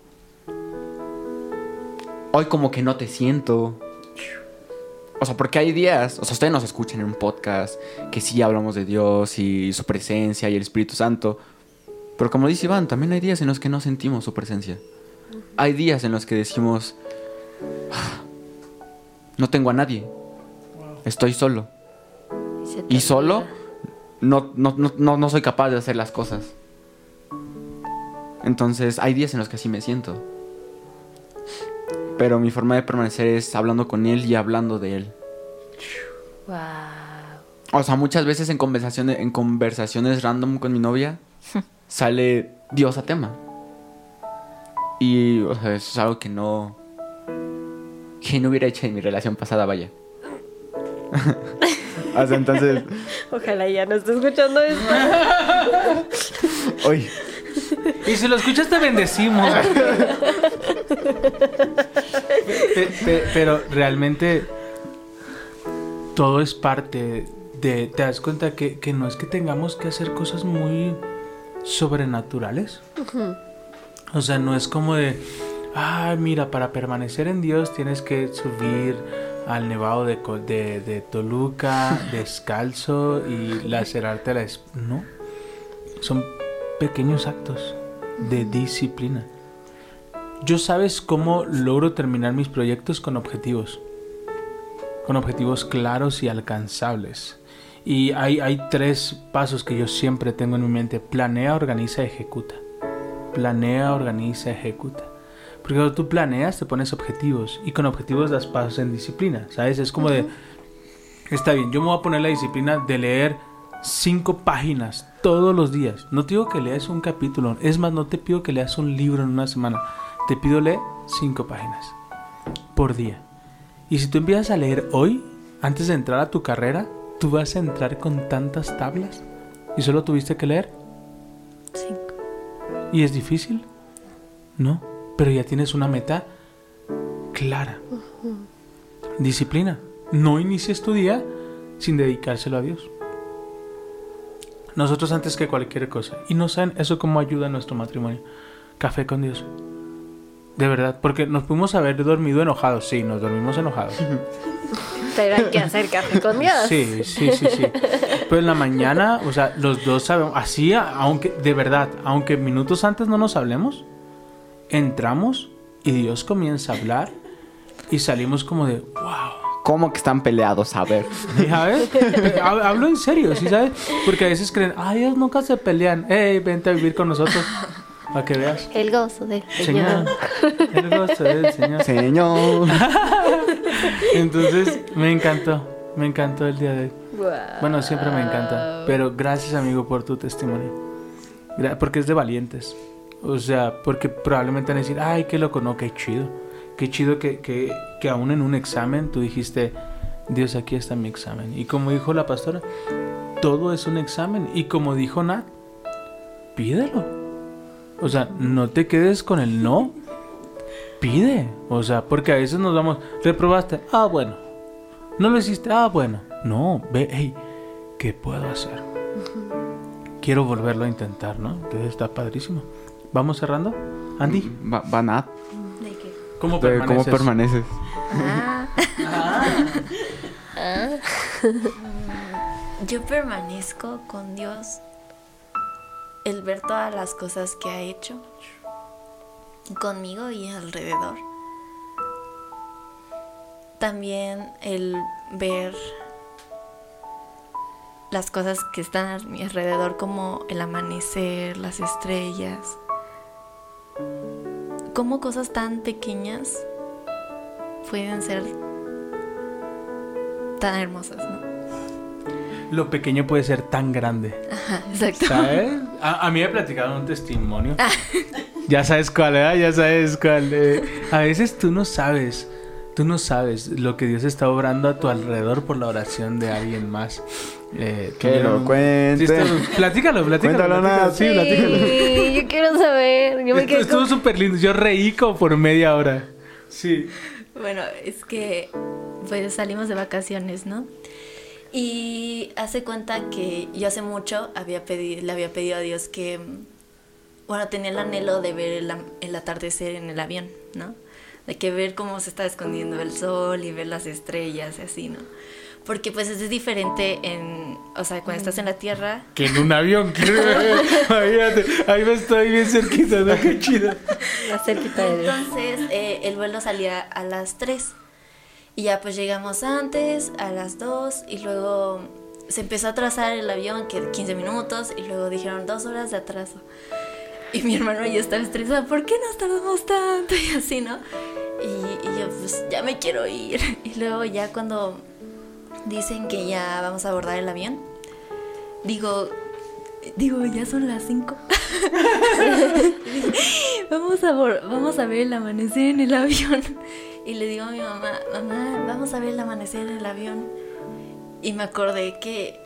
Hoy como que no te siento. O sea, porque hay días, o sea, ustedes nos escuchan en un podcast que sí hablamos de Dios y su presencia y el Espíritu Santo. Pero como dice Iván, también hay días en los que no sentimos su presencia. Hay días en los que decimos, "Ah, no tengo a nadie, estoy solo. Y solo no, no, no, no soy capaz de hacer las cosas. Entonces hay días en los que así me siento. Pero mi forma de permanecer es hablando con él y hablando de él. Wow. O sea, muchas veces en conversaciones, en conversaciones random con mi novia sale Dios a tema. Y, o sea, eso es algo que no. que no hubiera hecho en mi relación pasada, vaya. o sea, entonces. Ojalá ya no esté escuchando esto. Oye, Y si lo escuchas te bendecimos. Pe- pe- pero realmente todo es parte de... ¿Te das cuenta que, que no es que tengamos que hacer cosas muy sobrenaturales? O sea, no es como de... Ah, mira, para permanecer en Dios tienes que subir al nevado de, de, de Toluca descalzo y lacerarte la... es- No. Son pequeños actos de disciplina. Yo sabes cómo logro terminar mis proyectos con objetivos. Con objetivos claros y alcanzables. Y hay, hay tres pasos que yo siempre tengo en mi mente. Planea, organiza, ejecuta. Planea, organiza, ejecuta. Porque cuando tú planeas te pones objetivos. Y con objetivos das pasos en disciplina. ¿Sabes? Es como de... Está bien, yo me voy a poner la disciplina de leer cinco páginas todos los días. No te digo que leas un capítulo. Es más, no te pido que leas un libro en una semana. Te pido leer cinco páginas. por día. Y si tú empiezas a leer hoy, antes de entrar a tu carrera, tú vas a entrar con tantas tablas y solo tuviste que leer. Cinco. ¿Y es difícil? No, pero ya tienes una meta clara. Disciplina. No inicies tu día sin dedicárselo a Dios. Nosotros antes que cualquier cosa. Y no saben eso cómo ayuda a nuestro matrimonio. Café con Dios. De verdad, porque nos pudimos haber dormido enojados. Sí, nos dormimos enojados. Pero hay que hacer café con Dios. Sí, sí, sí, sí. Pero en la mañana, o sea, los dos sabemos, así, aunque, de verdad, aunque minutos antes no nos hablemos, entramos y Dios comienza a hablar y salimos como de, wow. ¿Cómo que están peleados? A ver. ¿Sabes? Hab- Hablo en serio, ¿sí sabes? Porque a veces creen, ay, ellos nunca se pelean. Ey, vente a vivir con nosotros. Para que veas. El gozo del Señor, Señor. el gozo del Señor. Señor. Entonces, me encantó. Me encantó el día de hoy. Guau. Bueno, siempre me encanta. Pero gracias, amigo, por tu testimonio. Porque es de valientes. O sea, porque probablemente van a decir, ay, qué loco, no, qué chido. Qué chido que, que, que aún en un examen tú dijiste, Dios, aquí está mi examen. Y como dijo la pastora, todo es un examen. Y como dijo Nat, pídelo. O sea, no te quedes con el no. Pide. O sea, porque a veces nos vamos, reprobaste, ah, bueno. No lo hiciste, ah, bueno. No, ve, hey, ¿qué puedo hacer? Quiero volverlo a intentar, ¿no? Entonces está padrísimo. ¿Vamos cerrando? Andy, Va, va Nat. ¿De qué? ¿cómo ¿De ¿Cómo permaneces? permaneces? Yo permanezco con Dios el ver todas las cosas que ha hecho conmigo y alrededor. También el ver las cosas que están a mi alrededor como el amanecer, las estrellas. Como cosas tan pequeñas pueden ser tan hermosas, ¿no? Lo pequeño puede ser tan grande. Ajá, exacto. ¿Sabes? A, a mí me platicaron un testimonio. ya sabes cuál, ¿eh? Ya sabes cuál. eh. A veces tú no sabes. Tú no sabes lo que Dios está obrando a tu alrededor por la oración de alguien más. Eh, Que lo cuente. Sí, platícalo, platícalo. Cuéntalo, platícalo. Nat. Sí, platícalo. Sí, yo quiero saber. Yo me Esto quedé estuvo con- súper lindo. Yo reí como por media hora. Sí. Bueno, es que pues salimos de vacaciones, ¿no? Y hace cuenta que yo hace mucho había pedido, le había pedido a Dios que, bueno, tenía el anhelo de ver el, am- el atardecer en el avión, ¿no? De que ver cómo se está escondiendo el sol y ver las estrellas y así, ¿no? Porque pues es diferente en, o sea, cuando estás en la tierra, Que en un avión. Imagínate. Ahí me estoy bien cerquita. ¿no? Qué chido. más cerquita de Dios. Entonces eh, el vuelo salía a las 3 y ya pues llegamos antes a las 2 y luego se empezó a atrasar el avión que 15 minutos y luego dijeron dos horas de atraso. Y mi hermano ya estaba estresado, ¿por qué nos tardamos tanto? Y así, ¿no? Y, y yo pues ya me quiero ir. Y luego ya cuando dicen que ya vamos a abordar el avión, digo, digo, ya son las 5. vamos a, vamos a ver el amanecer en el avión. Y le digo a mi mamá, mamá, vamos a ver el amanecer en el avión. Y me acordé que,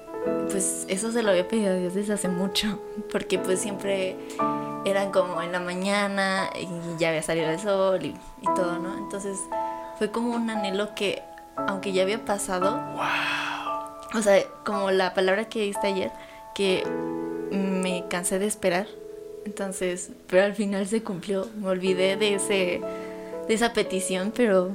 pues, eso se lo había pedido a Dios desde hace mucho. Porque, pues, siempre eran como en la mañana y ya había salido el sol y, y todo, ¿no? Entonces, fue como un anhelo que, aunque ya había pasado, o sea, como la palabra que diste ayer, que me cansé de esperar. Entonces, pero al final se cumplió. Me olvidé de ese de esa petición, pero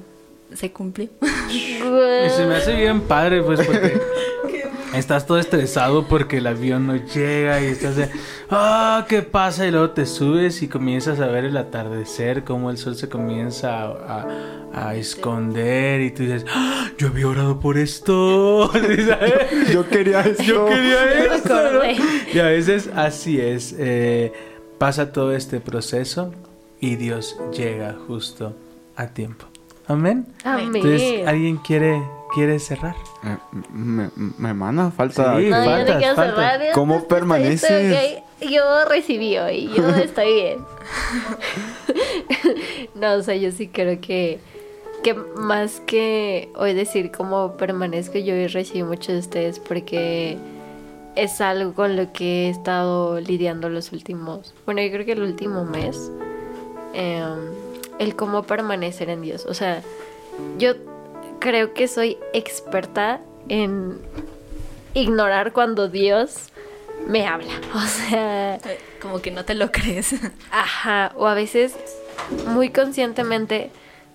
se cumplió. Y se me hace bien padre, pues, porque estás todo estresado porque el avión no llega y estás de, ah, ¿qué pasa? Y luego te subes y comienzas a ver el atardecer, cómo el sol se comienza a, a- a esconder y tú dices, "Ah, yo había orado por esto. ¿sabes? Yo quería esto. Yo quería esto. Y a veces así es. eh, pasa todo este proceso y Dios llega justo a tiempo. Amén. Amén. Entonces, ¿alguien quiere, quiere cerrar? Eh, me, me hermana, falta. Sí. No, yo no cerrar. ¿Cómo estoy- permaneces? estoy. Yo recibí hoy, yo estoy bien. no, o sea, yo sí creo que que más que hoy decir cómo permanezco, yo hoy recibí mucho de ustedes porque es algo con lo que he estado lidiando los últimos, bueno, yo creo que el último mes, em, el cómo permanecer en Dios. O sea, yo creo que soy experta en ignorar cuando Dios me habla. O sea, Como que no te lo crees. ajá, o a veces muy conscientemente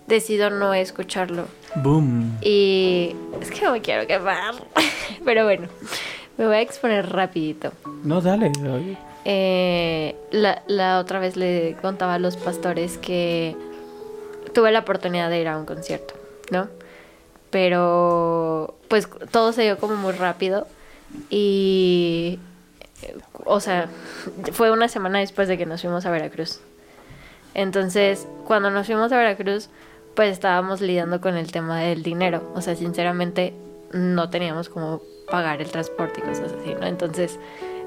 decido no escucharlo. Boom. Y es que no me quiero quemar. Pero bueno, me voy a exponer rapidito. No, dale. oye. Eh, la, la otra vez le contaba a los pastores que tuve la oportunidad de ir a un concierto, ¿no? Pero pues todo se dio como muy rápido y, o sea, fue una semana después de que nos fuimos a Veracruz. Entonces, cuando nos fuimos a Veracruz, pues estábamos lidiando con el tema del dinero. O sea, sinceramente, no teníamos como pagar el transporte y cosas así, ¿no? Entonces,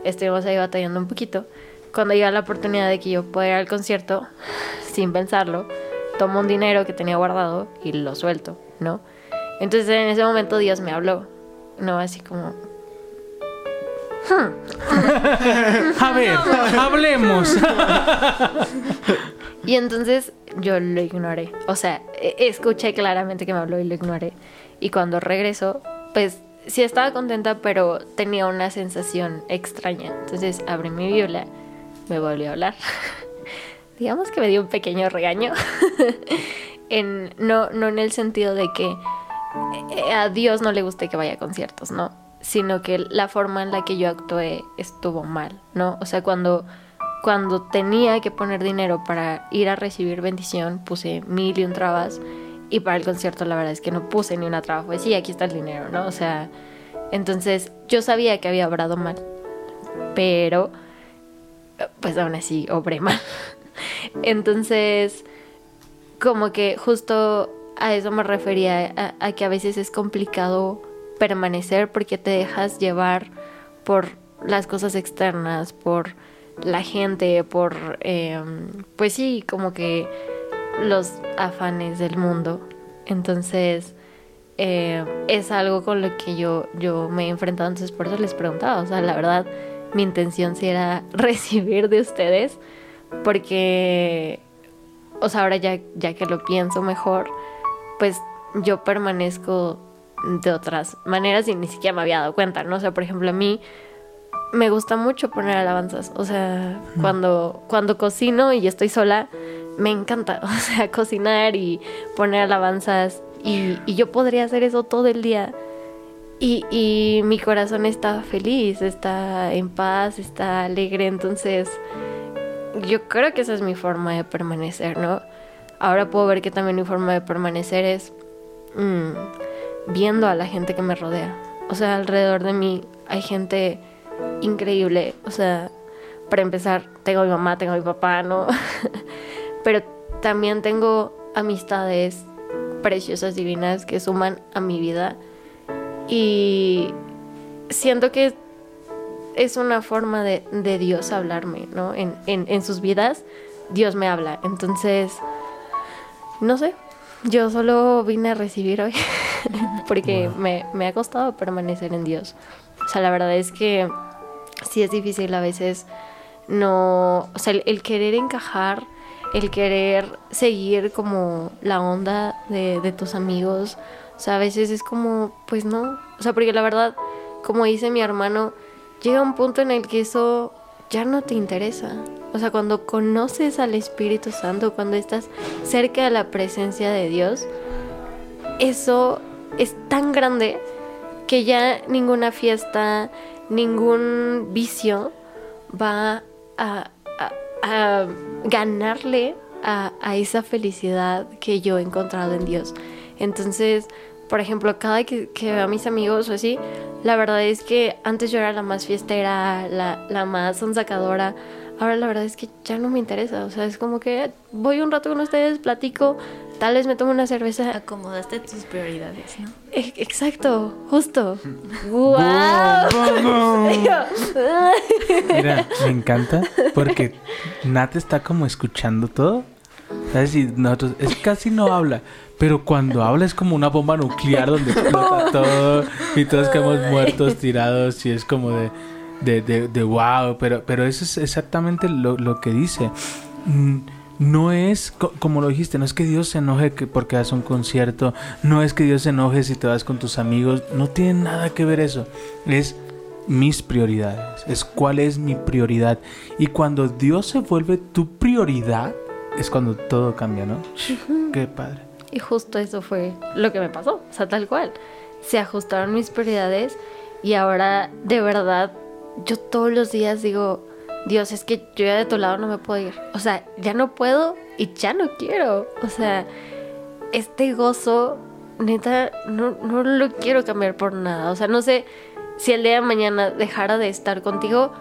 estuvimos ahí batallando un poquito. Cuando llega la oportunidad de que yo pueda ir al concierto, sin pensarlo, tomo un dinero que tenía guardado y lo suelto, ¿no? Entonces, en ese momento Dios me habló, ¿no? Así como, A ver, hablemos. Y entonces yo lo ignoré. O sea, e- escuché claramente que me habló y lo ignoré. Y cuando regresó, pues sí estaba contenta, pero tenía una sensación extraña. Entonces abrí mi Biblia, me volvió a hablar. Digamos que me dio un pequeño regaño. no, no en el sentido de que eh, a Dios no le guste que vaya a conciertos, ¿no? Sino que la forma en la que yo actué estuvo mal, ¿no? O sea, cuando, cuando tenía que poner dinero para ir a recibir bendición, puse mil y un trabas. Y para el concierto la verdad es que no puse ni una traba. Fue, sí, aquí está el dinero, ¿no? O sea, entonces yo sabía que había obrado mal. Pero, pues aún así, obré mal. Entonces, como que justo a eso me refería, a, que a veces es complicado permanecer porque te dejas llevar por las cosas externas, por la gente, por, eh, pues sí, como que los afanes del mundo. Entonces, eh, es algo con lo que yo, yo me he enfrentado, entonces por eso les preguntaba, o sea, la verdad, mi intención sí era recibir de ustedes, porque, o sea, ahora ya, ya que lo pienso mejor, pues yo permanezco de otras maneras y ni siquiera me había dado cuenta, ¿no? O sea, por ejemplo, a mí me gusta mucho poner alabanzas, o sea, cuando, cuando cocino y estoy sola, me encanta, o sea, cocinar y poner alabanzas y, y yo podría hacer eso todo el día. Y, y mi corazón está feliz, está en paz, está alegre, entonces yo creo que esa es mi forma de permanecer, ¿no? Ahora puedo ver que también mi forma de permanecer es mm, viendo a la gente que me rodea. O sea, alrededor de mí hay gente increíble. O sea, para empezar, tengo a mi mamá, tengo a mi papá, ¿no? Pero también tengo amistades preciosas, divinas, que suman a mi vida. Y siento que es una forma de, de Dios hablarme, ¿no? En, en, en sus vidas, Dios me habla. Entonces, no sé, yo solo vine a recibir hoy porque me, me ha costado permanecer en Dios. O sea, la verdad es que sí es difícil a veces no, o sea, el, el querer encajar, el querer seguir como la onda de, de tus amigos, o sea, a veces es como, pues no, o sea, porque la verdad, como dice mi hermano, llega un punto en el que eso ya no te interesa. O sea, cuando conoces al Espíritu Santo, cuando estás cerca de la presencia de Dios, eso es tan grande que ya ninguna fiesta, ningún vicio va a, ganarle a esa felicidad que yo he encontrado en Dios. Entonces, por ejemplo, cada que, que veo a mis amigos o así, la verdad es que antes yo era la más fiestera, la, la más sonsacadora. Ahora la verdad es que ya no me interesa. O sea, es como que voy un rato con ustedes, platico, tal vez me tomo una cerveza. Acomodaste tus prioridades, ¿no? E- Exacto, justo. ¡Wow! Mira, me encanta porque Nat está como escuchando todo. ¿Sabes? Y nosotros, es casi no habla, Pero cuando habla es como una bomba nuclear donde explota todo y todos quedamos muertos, tirados y es como de, de, de, de wow. Pero, pero eso es exactamente lo, lo que dice. Mm, No es, co- como lo dijiste, no es que Dios se enoje que porque das un concierto, no es que Dios se enoje si te vas con tus amigos, no tiene nada que ver eso. Es mis prioridades, es cuál es mi prioridad. Y cuando Dios se vuelve tu prioridad, es cuando todo cambia, ¿no? Qué padre. Y justo eso fue lo que me pasó, o sea, tal cual. Se ajustaron mis prioridades y ahora de verdad yo todos los días digo, Dios, es que yo ya de tu lado no me puedo ir. O sea, ya no puedo y ya no quiero. O sea, este gozo, neta, no, no lo quiero cambiar por nada. O sea, no sé si el día de mañana dejara de estar contigo,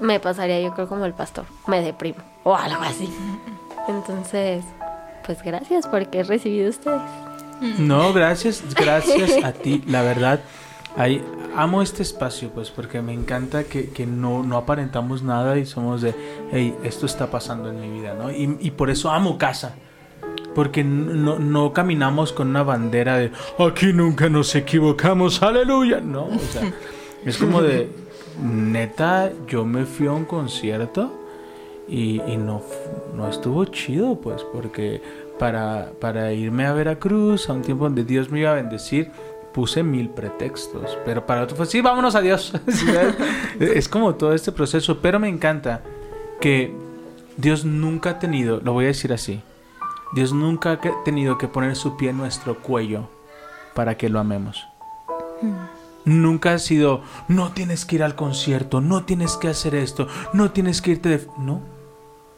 me pasaría yo creo como el pastor, me deprimo o algo así. Entonces, pues gracias porque he recibido ustedes. No, gracias, gracias a ti, la verdad. Ay, amo este espacio, pues, porque me encanta que, que no, no aparentamos nada y somos de, hey, esto está pasando en mi vida, ¿no? Y, y por eso amo casa. Porque no, no caminamos con una bandera de, aquí nunca nos equivocamos, aleluya. No, o sea, es como de, neta, yo me fui a un concierto y, y no, no estuvo chido, pues, porque para, para irme a Veracruz, a un tiempo donde Dios me iba a bendecir, puse mil pretextos. Pero para otro fue, sí, vámonos, adiós. ¿Sí sabes? es como todo este proceso, pero me encanta que Dios nunca ha tenido, lo voy a decir así, Dios nunca ha tenido que poner su pie en nuestro cuello para que lo amemos. Nunca ha sido, no tienes que ir al concierto, no tienes que hacer esto, no tienes que irte de... No.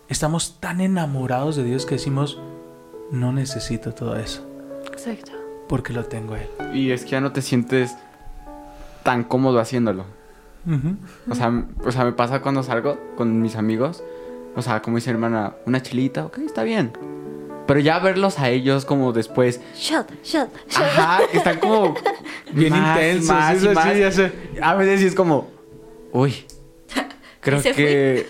Estamos tan enamorados de Dios que decimos, no necesito todo eso, Exacto. porque lo tengo a Él. Y es que ya no te sientes tan cómodo haciéndolo. O sea, o sea, me pasa cuando salgo con mis amigos. O sea, como dice mi hermana, una chilita, ok, está bien. Pero ya verlos a ellos como después, Shot, shot, shot. ajá, que están como Bien más intensos, más sí, más. ya sé. A veces sí es como, uy, creo ¿Y se que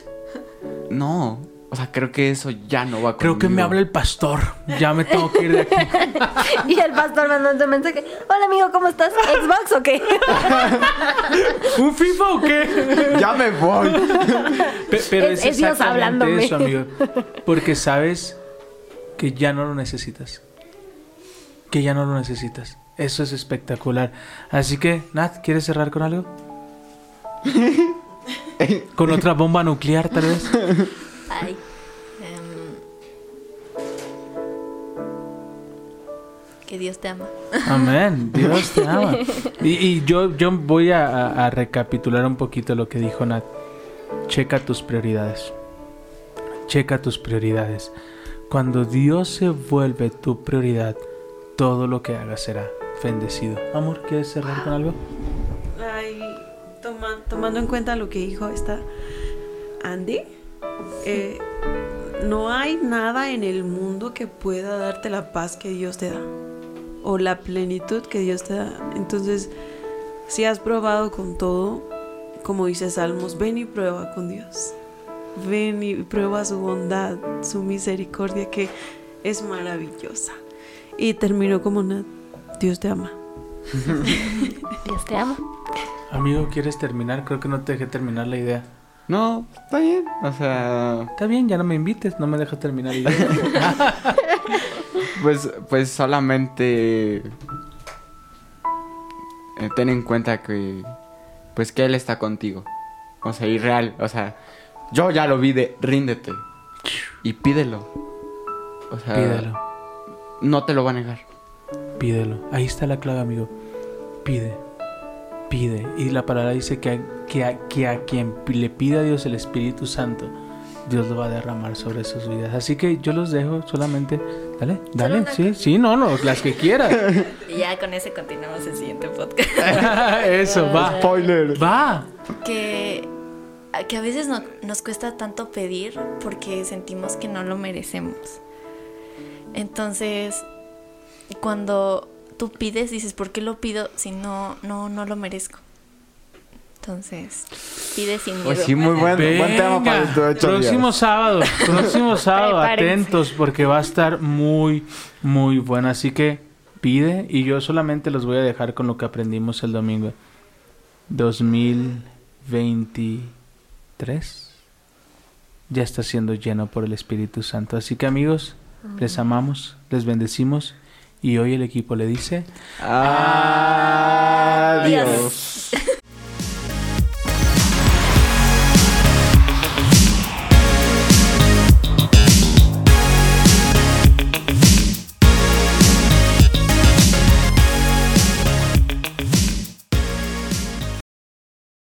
no, o sea, creo que eso ya no va Creo que me habla el pastor, ya me tengo que ir de aquí. Y el pastor mandando un mensaje. Hola amigo, ¿cómo estás? ¿Xbox o qué? ¿Un FIFA o qué? Ya me voy. Pe- Pero Es- es, Dios hablándome. eso, amigo. Porque sabes que ya no lo necesitas. Que ya no lo necesitas. Eso es espectacular. Así que, Nat, ¿quieres cerrar con algo? ¿Con otra bomba nuclear, tal vez? Ay. em, que Dios te ama. Amén. Dios te ama. Y, y yo, yo voy a, a- a recapitular un poquito lo que dijo Nat. Checa tus prioridades. Checa tus prioridades. Cuando Dios se vuelve tu prioridad, todo lo que hagas será bendecido. Amor, ¿quieres cerrar con algo? Ay, toma- tomando en cuenta lo que dijo esta Andy, eh, no hay nada en el mundo que pueda darte la paz que Dios te da o la plenitud que Dios te da. Entonces, si has probado con todo, como dice Salmos, ven y prueba con Dios. Ven y prueba su bondad, su misericordia que es maravillosa. Y terminó como Nat, Dios te ama. Dios te ama. Amigo, ¿quieres terminar? Creo que no te dejé terminar la idea. No, está bien. O sea, Está bien, ya no me invites, no me dejas terminar idea. pues, pues solamente eh, ten en cuenta que, pues que él está contigo. O sea, irreal. O sea, yo ya lo vi de ríndete y pídelo. O sea, Pídelo. no te lo va a negar. Pídelo. Ahí está la clave, amigo. Pide. Pide. Y la palabra dice que a, que a- que a quien le pida a Dios el Espíritu Santo, Dios lo va a derramar sobre sus vidas. Así que yo los dejo solamente. Dale, dale. Sí, sí, no, no, las que quieras. Y ya con ese continuamos el siguiente podcast. Eso, va. Spoiler. Va. que, que a veces no- nos cuesta tanto pedir porque sentimos que no lo merecemos. Entonces, cuando tú pides, dices, ¿por qué lo pido si no, no, no lo merezco? Entonces, pide sin miedo. Pues sí, muy buen, buen tema para estos ocho próximo días. sábado, próximo sábado, atentos porque va a estar muy, muy bueno. Así que pide y yo solamente los voy a dejar con lo que aprendimos el domingo. 2023 ya está siendo lleno por el Espíritu Santo. Así que amigos, les amamos, les bendecimos y hoy el equipo le dice... Adiós.